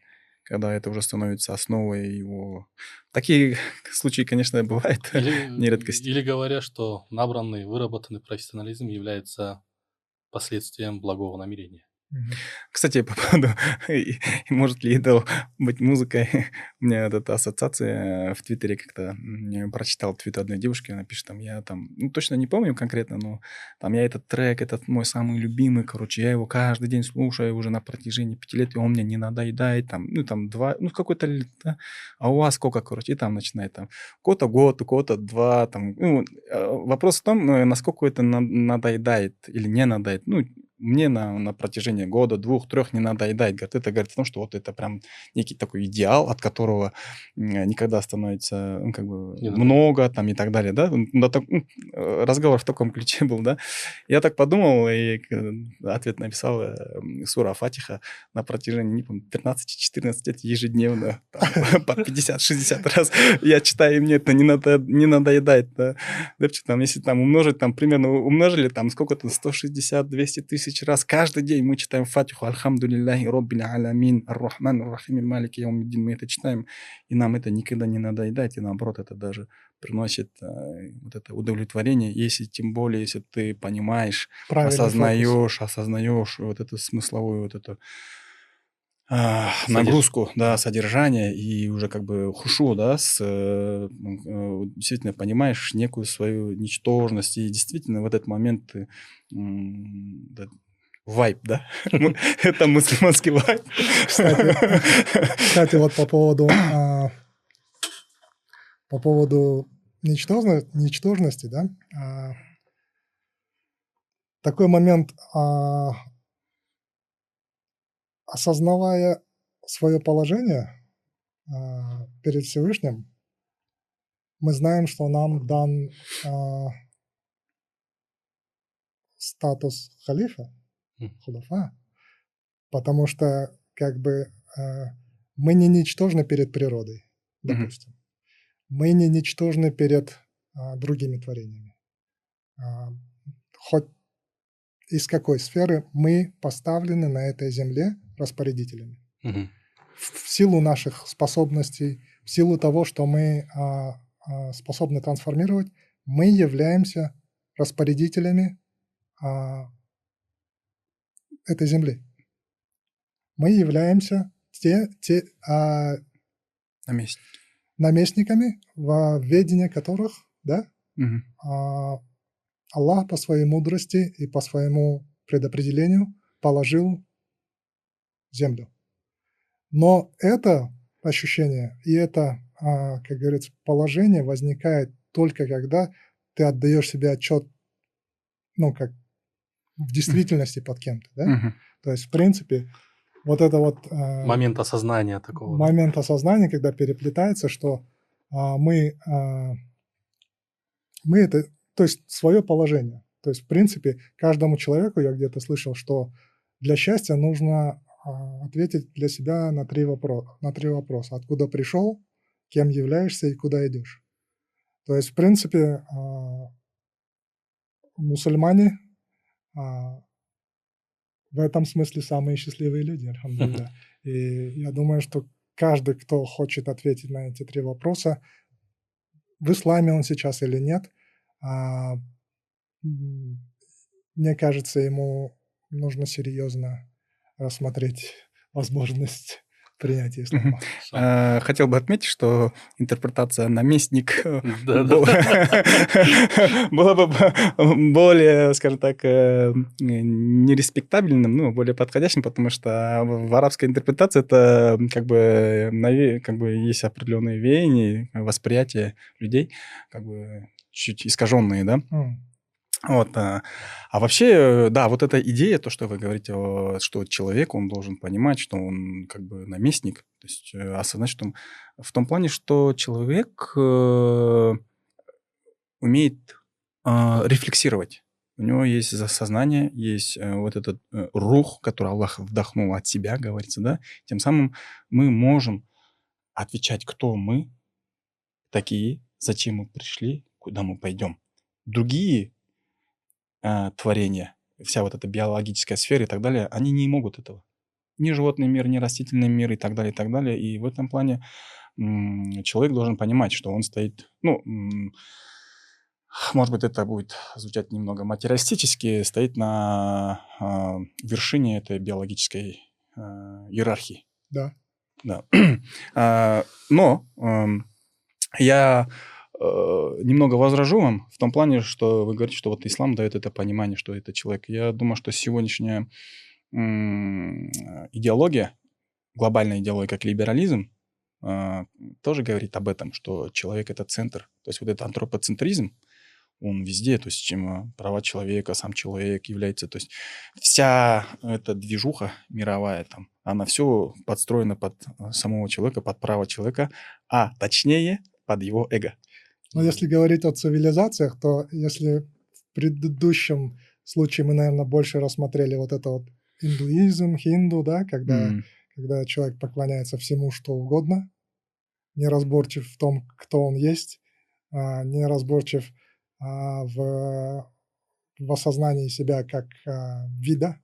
когда это уже становится основой его. Такие [LAUGHS] случаи, конечно, [LAUGHS] бывают или, [LAUGHS] не редкость. Или говоря, что набранный, выработанный профессионализм является последствием благого намерения. Кстати, по поводу, [LAUGHS] может ли это быть музыкой, [LAUGHS] у меня эта ассоциация в Твиттере как-то прочитал твит одной девушки, она пишет там, я там, ну, точно не помню конкретно, но там я этот трек, этот мой самый любимый, короче, я его каждый день слушаю уже на протяжении пяти лет, и он мне не надоедает, там, ну, там, два, ну, какой-то, да? а у вас сколько, короче, и там начинает там, кого-то год, у кого-то два, там, ну, э, вопрос в том, э, насколько это надоедает или не надоедает, ну, мне на, на протяжении года, двух, трех не надоедает. Говорит, это говорит о том, что вот это прям некий такой идеал, от которого никогда становится ну, как бы много там и так далее, да? да так, э, разговор в таком ключе был, да? Я так подумал и ответ написал э, Сура Фатиха на протяжении, не помню, 15-14 лет ежедневно, там, [LAUGHS] по 50-60 раз я читаю, и мне это не, надо, не надоедает, да? да там, если там умножить, там примерно умножили, там сколько-то, 160-200 тысяч тысяч раз. Каждый день мы читаем Фатиху Альхамдулиллахи Роббил Аламин Ар-Рахман Ар-Рахим Малики Яумиддин. Мы это читаем, и нам это никогда не надоедает, и наоборот, это даже приносит э, вот это удовлетворение, если тем более, если ты понимаешь, Правильный осознаешь, фокус. осознаешь вот эту смысловую вот эту а, нагрузку, да, содержание и уже как бы хушу, да, с, э, э, действительно понимаешь некую свою ничтожность и действительно в этот момент ты да, вайп, да? [LAUGHS] [LAUGHS] Это мусульманский вайп. Кстати, вот по поводу а, по поводу ничтожности, да, а, такой момент осознавая свое положение э, перед Всевышним, мы знаем, что нам дан э, статус халифа, хулафа, потому что как бы э, мы не ничтожны перед природой, допустим. Mm-hmm. Мы не ничтожны перед э, другими творениями. Э, хоть из какой сферы мы поставлены на этой земле распорядителями. Угу. В силу наших способностей, в силу того, что мы а, а, способны трансформировать, мы являемся распорядителями а, этой земли. Мы являемся те, те а, Наместники. наместниками, в ведении которых да, угу. а, Аллах по своей мудрости и по своему предопределению положил землю. Но это ощущение и это, а, как говорится, положение возникает только когда ты отдаешь себе отчет, ну, как в действительности под кем-то, да? То есть, в принципе, вот это вот... А, момент осознания такого. Момент осознания, когда переплетается, что а, мы, мы это, то есть свое положение. То есть, в принципе, каждому человеку, я где-то слышал, что для счастья нужно ответить для себя на три, вопроса, на три вопроса. Откуда пришел, кем являешься и куда идешь. То есть, в принципе, а, мусульмане а, в этом смысле самые счастливые люди. И я думаю, что каждый, кто хочет ответить на эти три вопроса, в исламе он сейчас или нет, мне кажется, ему нужно серьезно рассмотреть [LAUGHS] возможность [LAUGHS] принятия ислама. А, хотел бы отметить, что интерпретация наместник [LAUGHS] была бы более, скажем так, э, нереспектабельным, ну, более подходящим, потому что в арабской интерпретации это как бы, как бы есть определенные веяния, восприятия людей, как бы чуть искаженные, да? Вот, а, а вообще, да, вот эта идея, то, что вы говорите, что человек, он должен понимать, что он как бы наместник, то есть э, осознать, что в том плане, что человек э, умеет э, рефлексировать. У него есть сознание, есть э, вот этот рух, который Аллах вдохнул от себя, говорится, да. Тем самым мы можем отвечать, кто мы такие, зачем мы пришли, куда мы пойдем. Другие э, творения, вся вот эта биологическая сфера и так далее, они не могут этого. Ни животный мир, ни растительный мир и так далее, и так далее. И в этом плане м- человек должен понимать, что он стоит, ну, м- может быть, это будет звучать немного материалистически, стоит на э, вершине этой биологической э, иерархии. Да. Да. [CLEARS THROAT] но э, я немного возражу вам в том плане, что вы говорите, что вот ислам дает это понимание, что это человек. Я думаю, что сегодняшняя э, идеология, глобальная идеология, как либерализм, э, тоже говорит об этом, что человек это центр. То есть вот этот антропоцентризм, он везде, то есть чем права человека, сам человек является, то есть вся эта движуха мировая там, она все подстроена под э, самого человека, под право человека, а точнее под его эго. Но если говорить о цивилизациях, то если в предыдущем случае мы, наверное, больше рассмотрели вот это вот индуизм, хинду, да, когда, mm. когда человек поклоняется всему, что угодно, неразборчив в том, кто он есть, а, неразборчив а, в, в осознании себя как а, вида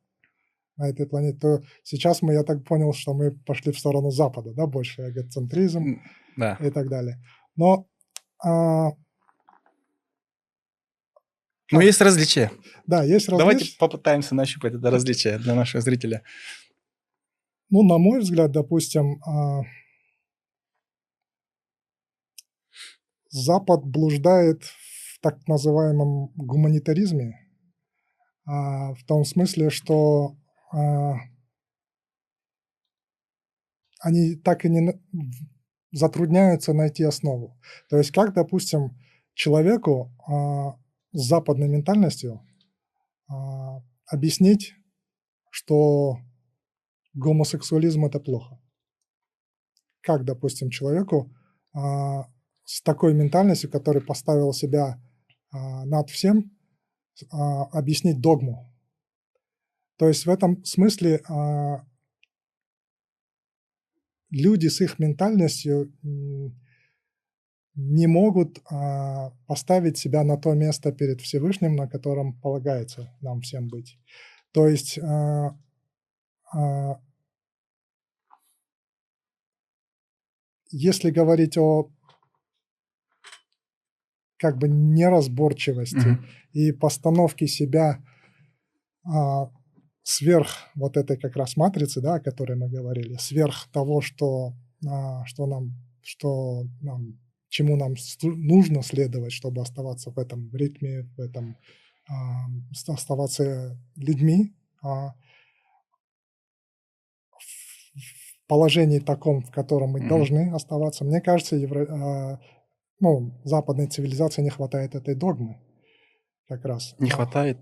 на этой планете, то сейчас мы, я так понял, что мы пошли в сторону Запада, да, больше эгоцентризм да. и так далее. Но но есть различия. Да, есть различия. Давайте попытаемся нащупать это различие для наших зрителей. Ну, на мой взгляд, допустим, Запад блуждает так называемом гуманитаризме, а, в том смысле, что а, они так и не затрудняются найти основу. То есть как, допустим, человеку а, с западной ментальностью объяснить, что гомосексуализм это плохо? Как, допустим, человеку с такой ментальностью, который поставил себя а, над всем а, объяснить догму. То есть в этом смысле а, люди с их ментальностью не могут поставить себя на то место перед Всевышним, на котором полагается нам всем быть. То есть если говорить о как бы неразборчивости mm-hmm. и постановки себя а, сверх вот этой как раз матрицы, да, о которой мы говорили, сверх того, что, а, что нам, что нам, чему нам нужно следовать, чтобы оставаться в этом ритме, в этом а, оставаться людьми, а, в положении таком, в котором мы mm-hmm. должны оставаться. Мне кажется, евро, а, ну, западной цивилизации не хватает этой догмы как раз. Не хватает?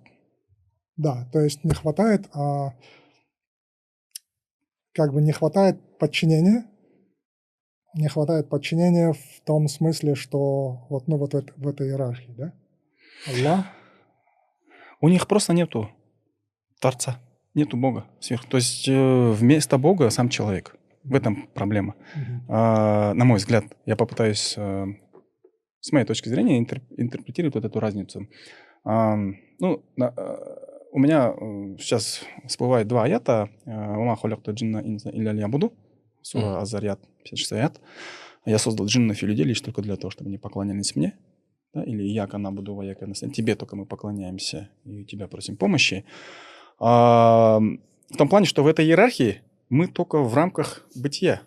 Да, то есть не хватает, а как бы не хватает подчинения, не хватает подчинения в том смысле, что вот, ну, вот в, в этой иерархии, да? Аллах. У них просто нету Творца, нету Бога сверху. То есть э, вместо Бога сам человек. В этом проблема. Угу. А, на мой взгляд, я попытаюсь э, с моей точки зрения, интер, интерпретирует вот эту разницу. А, ну, на, э, у меня э, сейчас всплывает два аята. Э, «Ума холякту джинна илля ябуду» Сура Азарят, 56 аят. «Я создал джиннов и людей лишь только для того, чтобы они поклонялись мне». Да? Или «Яка набуду ва яка Тебе только мы поклоняемся и тебя просим помощи. А, в том плане, что в этой иерархии мы только в рамках бытия,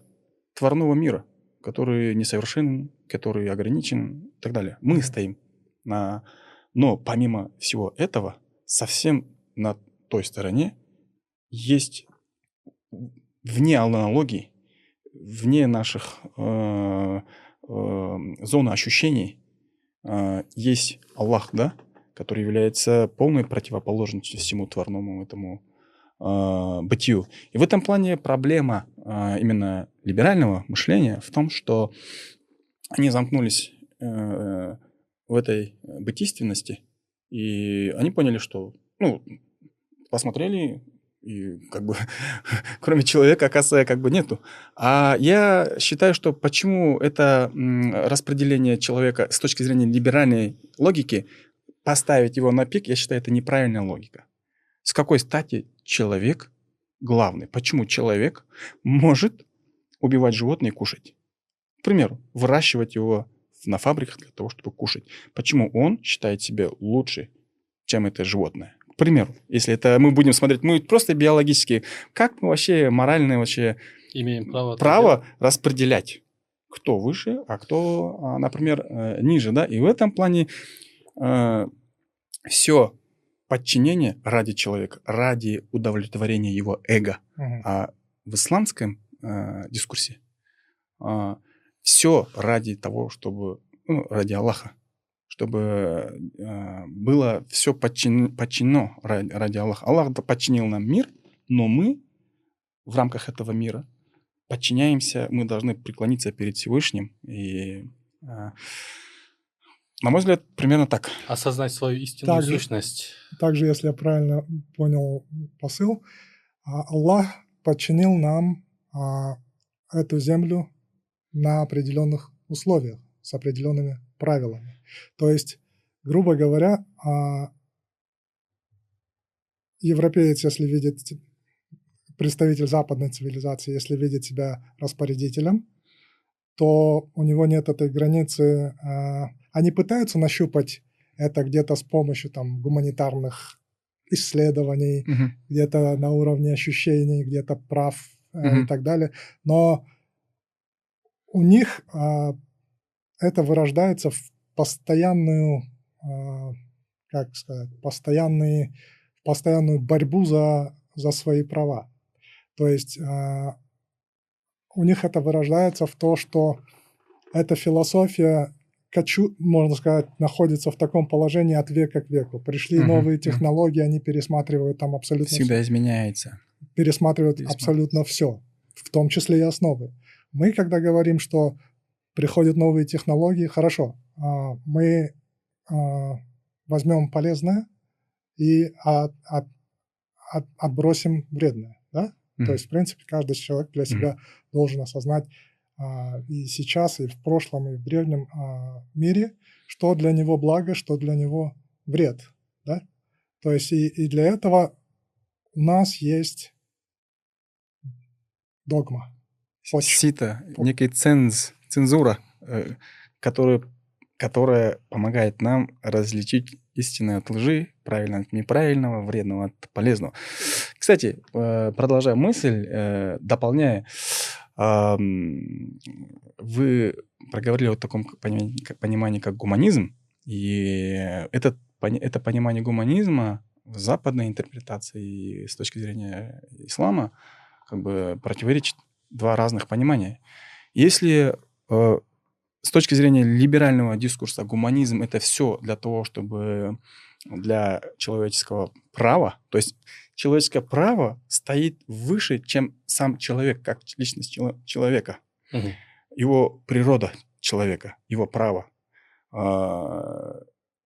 творного мира, который несовершенен, который ограничен и так далее. Мы стоим на... Но помимо всего этого, совсем на той стороне есть вне аналогии, вне наших э, э, зоны ощущений э, есть Аллах, да, который является полной противоположностью всему творному этому э, бытию. И в этом плане проблема э, именно либерального мышления в том, что они замкнулись э, в этой бытийственности, и они поняли, что, ну, посмотрели, и как бы [LAUGHS] кроме человека, оказывается, как бы нету. А я считаю, что почему это распределение человека с точки зрения либеральной логики, поставить его на пик, я считаю, это неправильная логика. С какой стати человек главный? Почему человек может убивать животное и кушать? К примеру, выращивать его на фабриках для того, чтобы кушать. Почему он считает себя лучше, чем это животное? К примеру, если это мы будем смотреть, мы просто биологически, как мы вообще морально вообще Имеем право... право распределять, кто выше, а кто, а, например, э, ниже, да? И в этом плане э, все подчинение ради человека, ради удовлетворения его эго. Мгм. А в исламском э, дискурсе все ради того, чтобы, ну, ради Аллаха, чтобы э, было все подчин, подчинено ради, ради Аллаха. Аллах подчинил нам мир, но мы в рамках этого мира подчиняемся, мы должны преклониться перед Всевышним. И, э, на мой взгляд, примерно так. Осознать свою истинную Также- сущность. Также, если я правильно понял посыл, а, Аллах подчинил нам а, эту землю на определенных условиях, с определенными правилами. То есть, грубо говоря, а, европеец, если видит представитель западной цивилизации, если видит себя распорядителем, то у него нет этой границы. а, Они пытаются нащупать это где-то с помощью там гуманитарных исследований, где-то на уровне ощущений, где-то прав э, и так далее. Но у них а, это вырождается в постоянную, а, как сказать, постоянный, постоянную борьбу за, за свои права. То есть а, у них это вырождается в то, что эта философия, качу, можно сказать, находится в таком положении от века к веку. Пришли Мгм, новые технологии, они пересматривают там абсолютно Всегда изменяется. пересматривают Пересматривается. абсолютно все, в том числе и основы. Мы, когда говорим, что приходят новые технологии, хорошо, а, мы а, возьмем полезное и от- от- от- отбросим вредное, да? Мгм. То есть, в принципе, каждый человек для себя должен осознать а, и сейчас, и в прошлом, и в древнем а, мире, что для него благо, что для него вред, да? То есть и, и для этого у нас есть догма. Очень. Сито, некий ценз, цензура, э, которая, которая помогает нам различить истинное от лжи, правильное от неправильного, вредного от полезного. Кстати, э, продолжая мысль, э, дополняя, вы проговорили о таком понимании, как, гуманизм, и этот, это понимание гуманизма в западной интерпретации с точки зрения ислама как бы противоречит два разных понимания. Если э, с точки зрения либерального дискурса гуманизм это все для того, чтобы для человеческого права, то есть человеческое право стоит выше, чем сам человек, как личность чело- человека, Мгм. его природа человека, его право. А,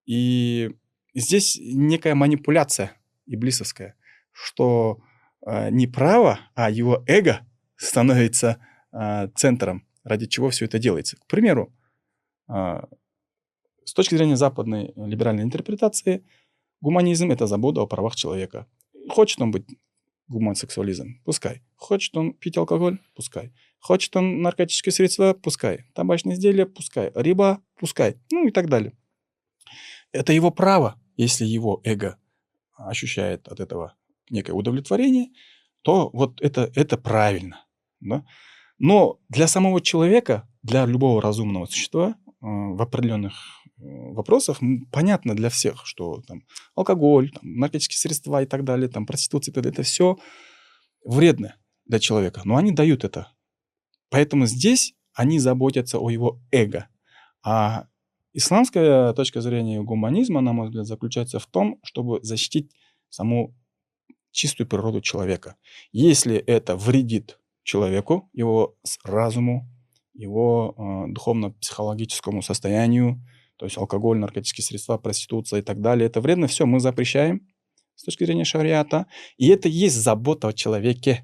И здесь некая манипуляция иблисовская, что а, не право, а его эго становится а, центром, ради чего все это делается. К примеру, а, с точки зрения западной либеральной интерпретации, гуманизм – это забота о правах человека. Хочет он быть гомосексуализм, пускай. Хочет он пить алкоголь, пускай. Хочет он наркотические средства, пускай. Табачные изделия, пускай. Рыба, пускай. Ну и так далее. Это его право, если его эго ощущает от этого некое удовлетворение, то вот это, это правильно. Да? Но для самого человека, для любого разумного существа э, в определенных э, вопросах понятно для всех, что там алкоголь, там, наркотические средства и так далее, там проституция далее, это все вредно для человека. Но они дают это. Поэтому здесь они заботятся о его эго. А исламская точка зрения гуманизма, на мой взгляд, заключается в том, чтобы защитить саму чистую природу человека. Если это вредит человеку, его разуму, его э, духовно-психологическому состоянию, то есть алкоголь, наркотические средства, проституция и так далее, это вредно, все мы запрещаем с точки зрения шариата. И это есть забота о человеке,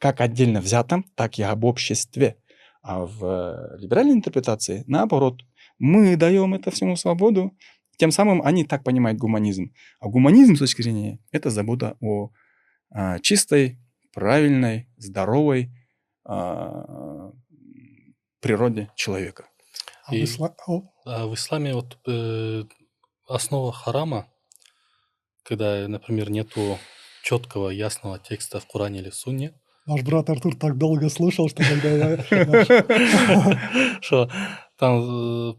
как отдельно взятом, так и об обществе. А в э, либеральной интерпретации, наоборот, мы даем это всему свободу, тем самым они так понимают гуманизм. А гуманизм, с точки зрения, это забота о а, чистой, правильной, здоровой а, природе человека. А в, И- исла- о, А в исламе вот э, основа харама, когда, например, нету четкого, ясного текста в Коране или Сунне, наш брат Артур так долго слушал, что когда я... [LAUGHS] что там, э,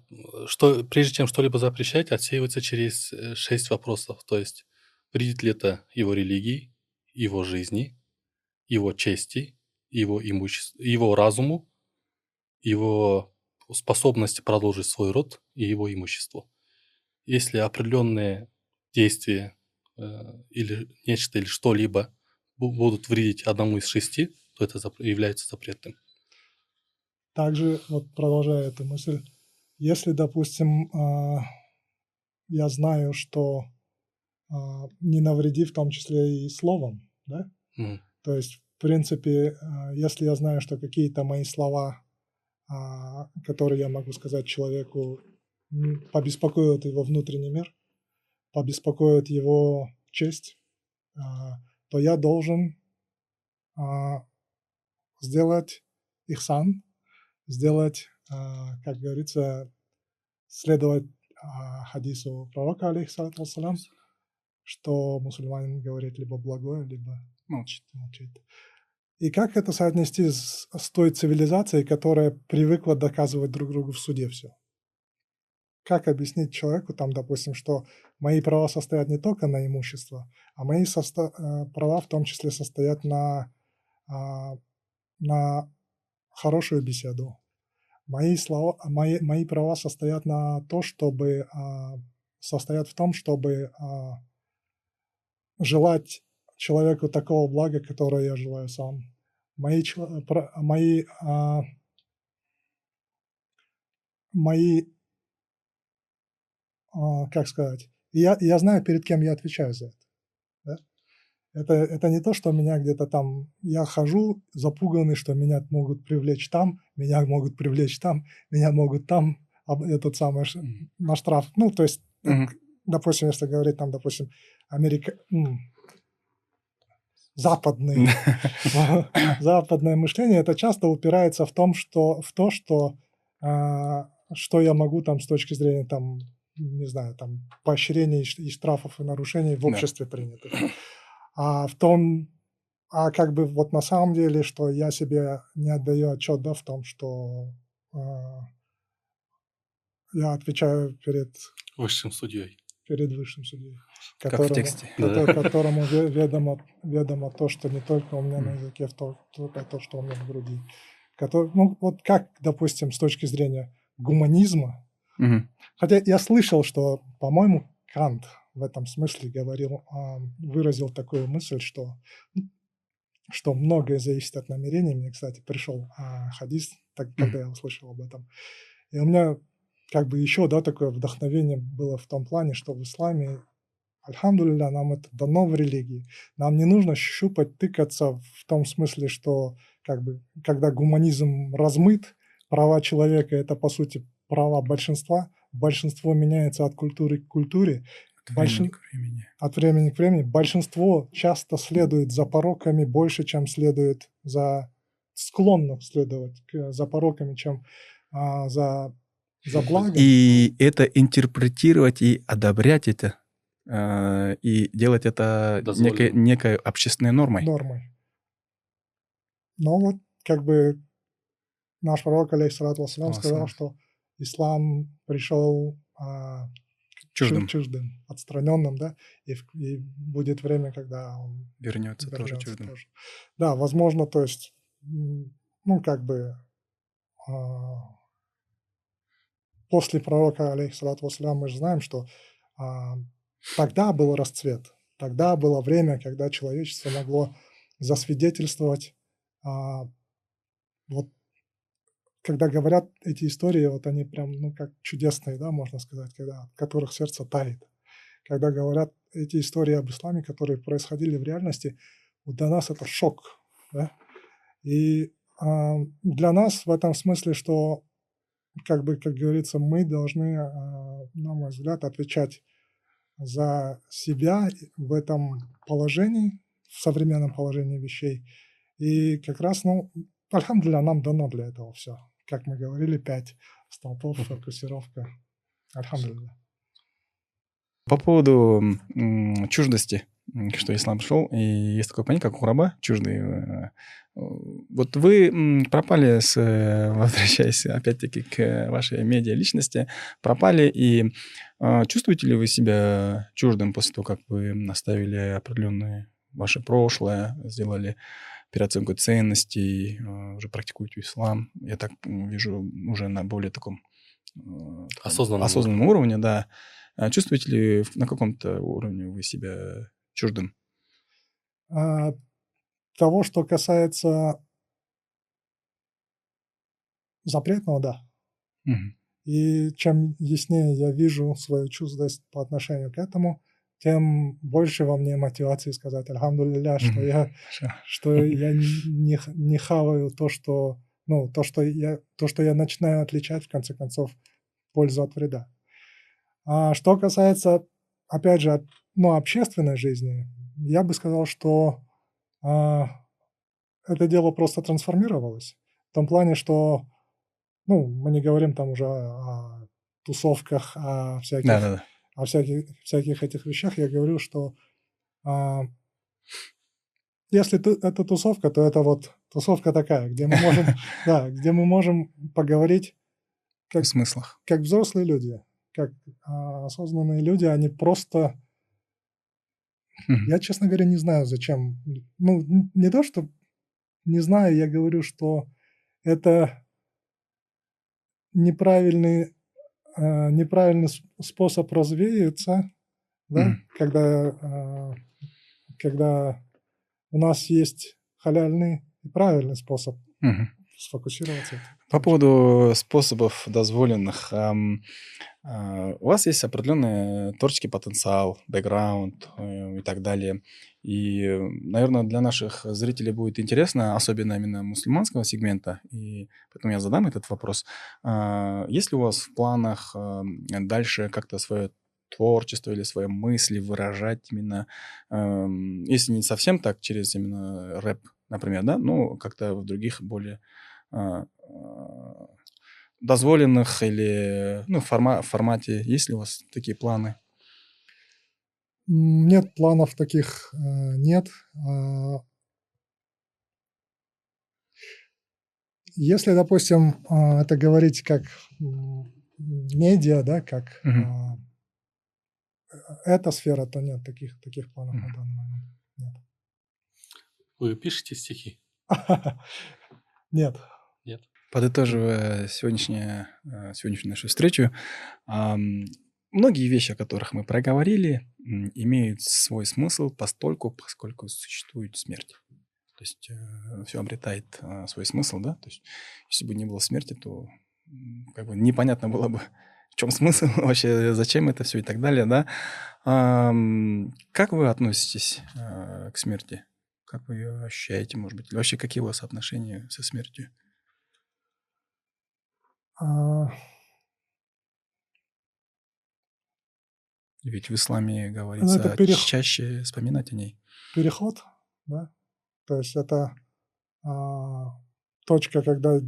что прежде чем что-либо запрещать, отсеивается через э, шесть вопросов. То есть, вредит ли это его религии, его жизни, его чести, его имуществу, его разуму, его способности продолжить свой род и его имуществу. Если определенные действия э, или нечто или что-либо бу- будут вредить одному из шести, то это зап- является запретным. Также, вот продолжая эту мысль, если, допустим, а, я знаю, что а, не навреди в том числе и словом, да, М. То есть, в принципе, а, если я знаю, что какие-то мои слова, а, которые я могу сказать человеку, побеспокоят его внутренний мир, побеспокоят его честь, а, то я должен сделать ихсан, сделать, а, как говорится, следовать хадису пророка, алейхиссалату что мусульманин говорит либо благое, либо Молчит. молчит. И как это соотнести с, с той цивилизацией, которая привыкла доказывать друг другу в суде все? Как объяснить человеку, там, допустим, что мои права состоят не только на имущество, а мои состо- э, права в том числе состоят на, а, на хорошую беседу. Мои, слова, мои, мои права состоят на то, чтобы а, состоят в том, чтобы а, желать человеку такого блага, которое я желаю сам. Мои, мои, а, мои а, как сказать, я, я знаю, перед кем я отвечаю за это. да. Это, это не то, что меня где-то там, я хожу запуганный, что меня могут привлечь там, меня могут привлечь там, меня могут там, этот самый, на штраф. Ну, то есть, Мгм. допустим, если говорить там, допустим, Америка... м, западный, [LAUGHS] западное мышление, это часто упирается в том, что в то, что а, что я могу там с точки зрения там не знаю там поощрений и штрафов и нарушений в Да. обществе принятых, а в том, а как бы вот на самом деле, что я себе не отдаю отчет да, в том, что а, я отвечаю перед Высшим судьей. Перед высшим судьей, Как в которому, тексте. Да. кото- которому ве- ведомо, ведомо то, что не только у меня на языке, в то, только то, что у меня в груди. Который, ну, вот как, допустим, с точки зрения гуманизма, Мгм. хотя я слышал, что, по-моему, Кант в этом смысле говорил, а, выразил такую мысль, что, что многое зависит от намерений. Мне, кстати, пришел а, хадис, так, когда я услышал об этом. И у меня как бы еще, да, такое вдохновение было в том плане, что в исламе, альхамдулилля, нам это дано в религии. Нам не нужно щупать, тыкаться в том смысле, что как бы, когда гуманизм размыт, права человека – это, по сути, права большинства, большинство меняется от культуры к культуре, От Большин- времени к времени. от времени к времени. Большинство часто следует за пороками больше, чем следует за склонно следовать за пороками, чем а, за, за благом. И это интерпретировать и одобрять это, э, и делать это Дозволено. некой, некой общественной нормой. нормой. Но вот как бы наш пророк, алейхиссалату вассалям, сказал, Вассалам. что ислам пришел чу- Чуждым. чуждым, отстраненным, да, и, в- и будет время, когда он Вернется тоже вернется чуждым. тоже. Да, возможно, то есть, ну, как бы а, после пророка, алейхиссалату вассалям, мы же знаем, что а, тогда был расцвет, тогда было время, когда человечество могло засвидетельствовать, а, вот, когда говорят эти истории, вот они прям, ну, как чудесные, да, можно сказать, когда, от которых сердце тает. Когда говорят эти истории об исламе, которые происходили в реальности, вот для нас это шок, да? И а, для нас в этом смысле, что, как бы, как говорится, мы должны, а, на мой взгляд, отвечать за себя в этом положении, в современном положении вещей. И как раз, ну, альхамдулillah, нам дано для этого все. Как мы говорили, пять столпов, фокусировка. Альхамдулилля. По поводу чуждости, что ислам пришел, и есть такое понятие, как ураба, чуждый. э, Вот вы пропали, с, э, [LAUGHS] возвращаясь опять-таки к вашей медиа-личности, пропали, и э, чувствуете ли вы себя чуждым после того, как вы наставили определенные ваше прошлое, сделали переоценку ценностей, э, уже практикуете ислам? Я так вижу уже на более таком э, Осознанном осознанном уровне, да. А Чувствуете ли на каком-то уровне вы себя чуждым? А, того, что касается запретного, да. Мгм. И чем яснее я вижу свою чувствость по отношению к этому, тем больше во мне мотивации сказать «Альхамдулилля», что я, что я не, не хаваю то, что, ну, то, что я, то, что я начинаю отличать, в конце концов, пользу от вреда. А что касается, опять же, ну, общественной жизни, я бы сказал, что а, это дело просто трансформировалось. В том плане, что, ну, мы не говорим там уже о тусовках, о всяких, Да-да-да. о всяких, всяких этих вещах. Я говорю, что а, если ту- это тусовка, то это вот тусовка такая, где мы можем, [LAUGHS] да, где мы можем поговорить В как, смыслах. как взрослые люди, как а, осознанные люди, они просто. Я, честно говоря, не знаю, зачем. Ну, не то, что не знаю, я говорю, что это неправильный, а, неправильный способ развеяться, да, Мгм. когда, а, когда у нас есть халяльный и правильный способ Мгм. сфокусироваться. По поводу способов дозволенных. а, у вас есть определенный творческий потенциал, бэкграунд э, и так далее. И, наверное, для наших зрителей будет интересно, особенно именно мусульманского сегмента, и поэтому я задам этот вопрос. А, Есть ли у вас в планах ам, дальше как-то свое творчество или свои мысли выражать именно, если не совсем так, через именно рэп, например, да, ну, как-то в других более а, а, дозволенных или ну, форма, формате. Есть ли у вас такие планы? Нет планов таких, э, нет. А, Если, допустим, а, это говорить как медиа, да, как а, эта сфера, то нет таких, таких планов на данный момент. Нет. Вы пишете стихи? [LAUGHS] Нет. Подытоживая сегодняшнюю, э, сегодняшнюю нашу встречу, многие вещи, о которых мы проговорили, имеют свой смысл постольку, поскольку существует смерть. То есть все обретает а, свой смысл, да? То есть если бы не было смерти, то как бы непонятно было бы, в чем смысл [LAUGHS] вообще, зачем это все и так далее, да? Как вы относитесь к смерти? Как вы ее ощущаете, может быть? Или вообще какие у вас отношения со смертью? А, Ведь в исламе говорится Ну, это перех- чаще вспоминать о ней. Переход, да. То есть это а, точка, когда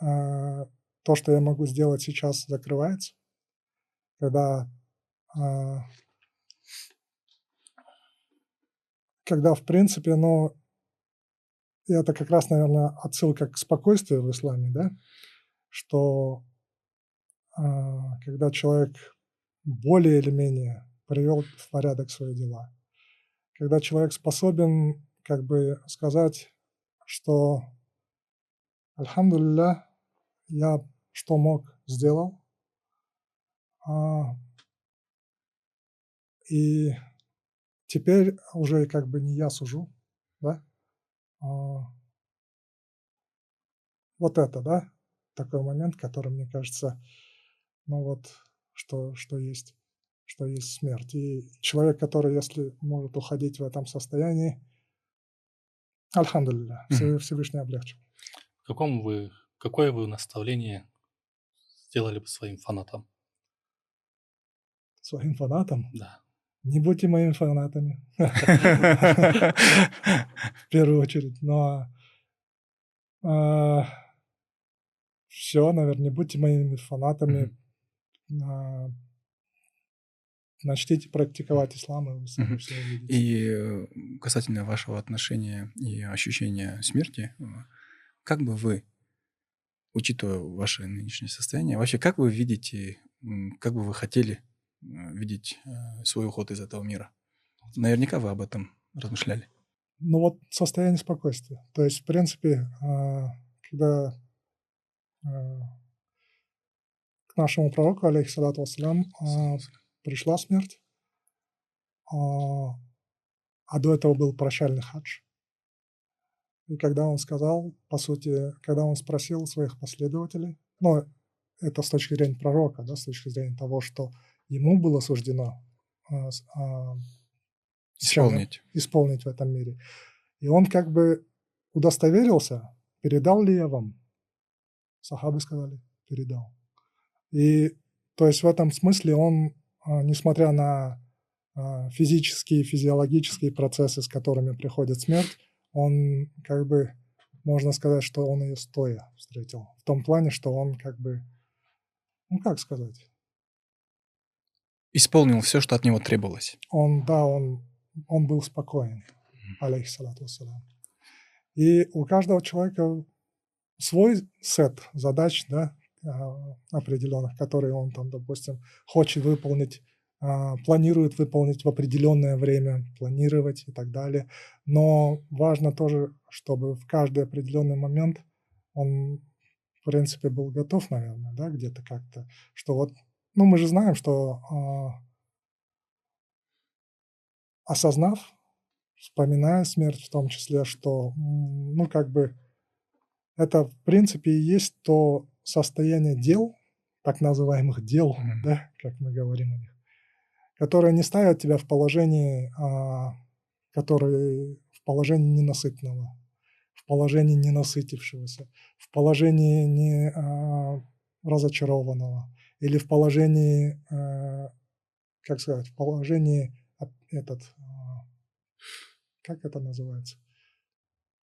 а, то, что я могу сделать сейчас, закрывается. Когда а, когда, в принципе, ну, и это как раз, наверное, отсылка к спокойствию в исламе, да, что а, когда человек более или менее привел в порядок свои дела, когда человек способен как бы сказать, что Альхамдулилля, я что мог, сделал, а, и теперь уже как бы не я сужу, да, а, вот это, да, такой момент, который, мне кажется, ну вот, что, что есть, что есть смерть. И человек, который, если может уходить в этом состоянии, Альхамдулилля, Мгм. Всевышний облегчил. В каком вы, какое вы наставление сделали бы своим фанатам? Своим фанатам. Да. Не будьте моими фанатами, [LAUGHS] в первую очередь. Но все, наверное, не будьте моими фанатами. А, начните практиковать ислам, и вы сами Мгм. все увидите. И э, касательно вашего отношения и ощущения смерти, э, как бы вы, учитывая ваше нынешнее состояние, вообще как вы видите, как бы вы хотели э, видеть свой уход из этого мира? Наверняка вы об этом размышляли. Ну вот состояние спокойствия. То есть, в принципе, а, когда к нашему пророку, алейхиссалату вассалям, а, пришла смерть, а, а до этого был прощальный хадж. И когда он сказал, по сути, когда он спросил своих последователей, ну, это с точки зрения пророка, да, с точки зрения того, что ему было суждено а, а, Исполнить. исполнить в этом мире. И он как бы удостоверился, передал ли я вам. Сахабы сказали, передал. И то есть в этом смысле он, а, несмотря на а, физические, физиологические процессы, с которыми приходит смерть, он как бы, можно сказать, что он ее стоя встретил. В том плане, что он как бы, ну как сказать, Исполнил все, что от него требовалось. он, да, он, он был спокоен, алейхиссалату вассалам. И у каждого человека свой сет задач, да, а, определенных, которые он там, допустим, хочет выполнить, а, планирует выполнить в определенное время, планировать и так далее. Но важно тоже, чтобы в каждый определенный момент он, в принципе, был готов, наверное, да, где-то как-то, что вот, ну, мы же знаем, что а, осознав, вспоминая смерть в том числе, что, ну, как бы, это, в принципе, и есть то состояние дел, так называемых дел, Мгм. да, как мы говорим о них, которые не ставят тебя в положении, а, которые в положении ненасытного, в положении ненасытившегося, в положении не а, разочарованного или в положении, а, как сказать, в положении от- этот, а, как это называется,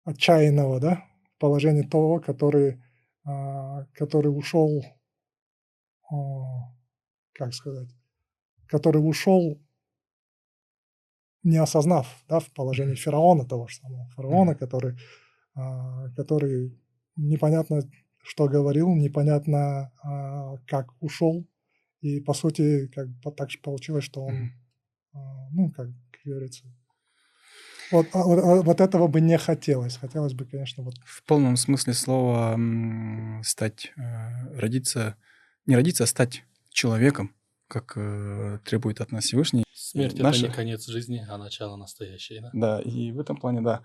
отчаянного, да, в положении того, который, а, который ушел, а, как сказать, который ушел, не осознав, да, в положении фараона того же самого, фараона, который, а, который непонятно что говорил, непонятно как ушел, и по сути как бы так же получилось, что он, ну как говорится, вот, а, вот, а, вот этого бы не хотелось, хотелось бы, конечно, вот В полном смысле слова стать, э, родиться, не родиться, а стать человеком, как э, требует от нас Всевышний. Смерть Наша- это не конец жизни, а начало настоящей, да? Да, и в этом плане, да,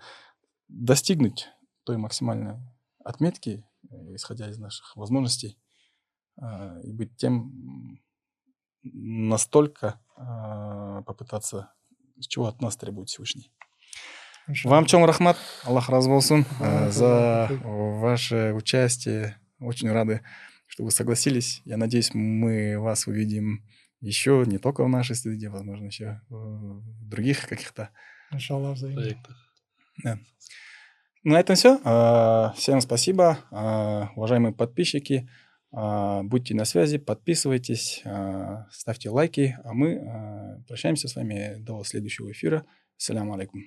достигнуть той максимальной отметки, э, исходя из наших возможностей, и быть тем настолько а, попытаться, чего от нас требует Всевышний. Вам чем рахмат, Аллах разы болсын Да, э, за ваше участие. Очень рады, что вы согласились. Я надеюсь, мы вас увидим еще не только в нашей студии, возможно, еще в других каких-то. Проектах. да. На этом все. Всем спасибо, А, уважаемые подписчики. Будьте на связи, подписывайтесь, ставьте лайки. А мы прощаемся с вами до следующего эфира. Салям алейкум.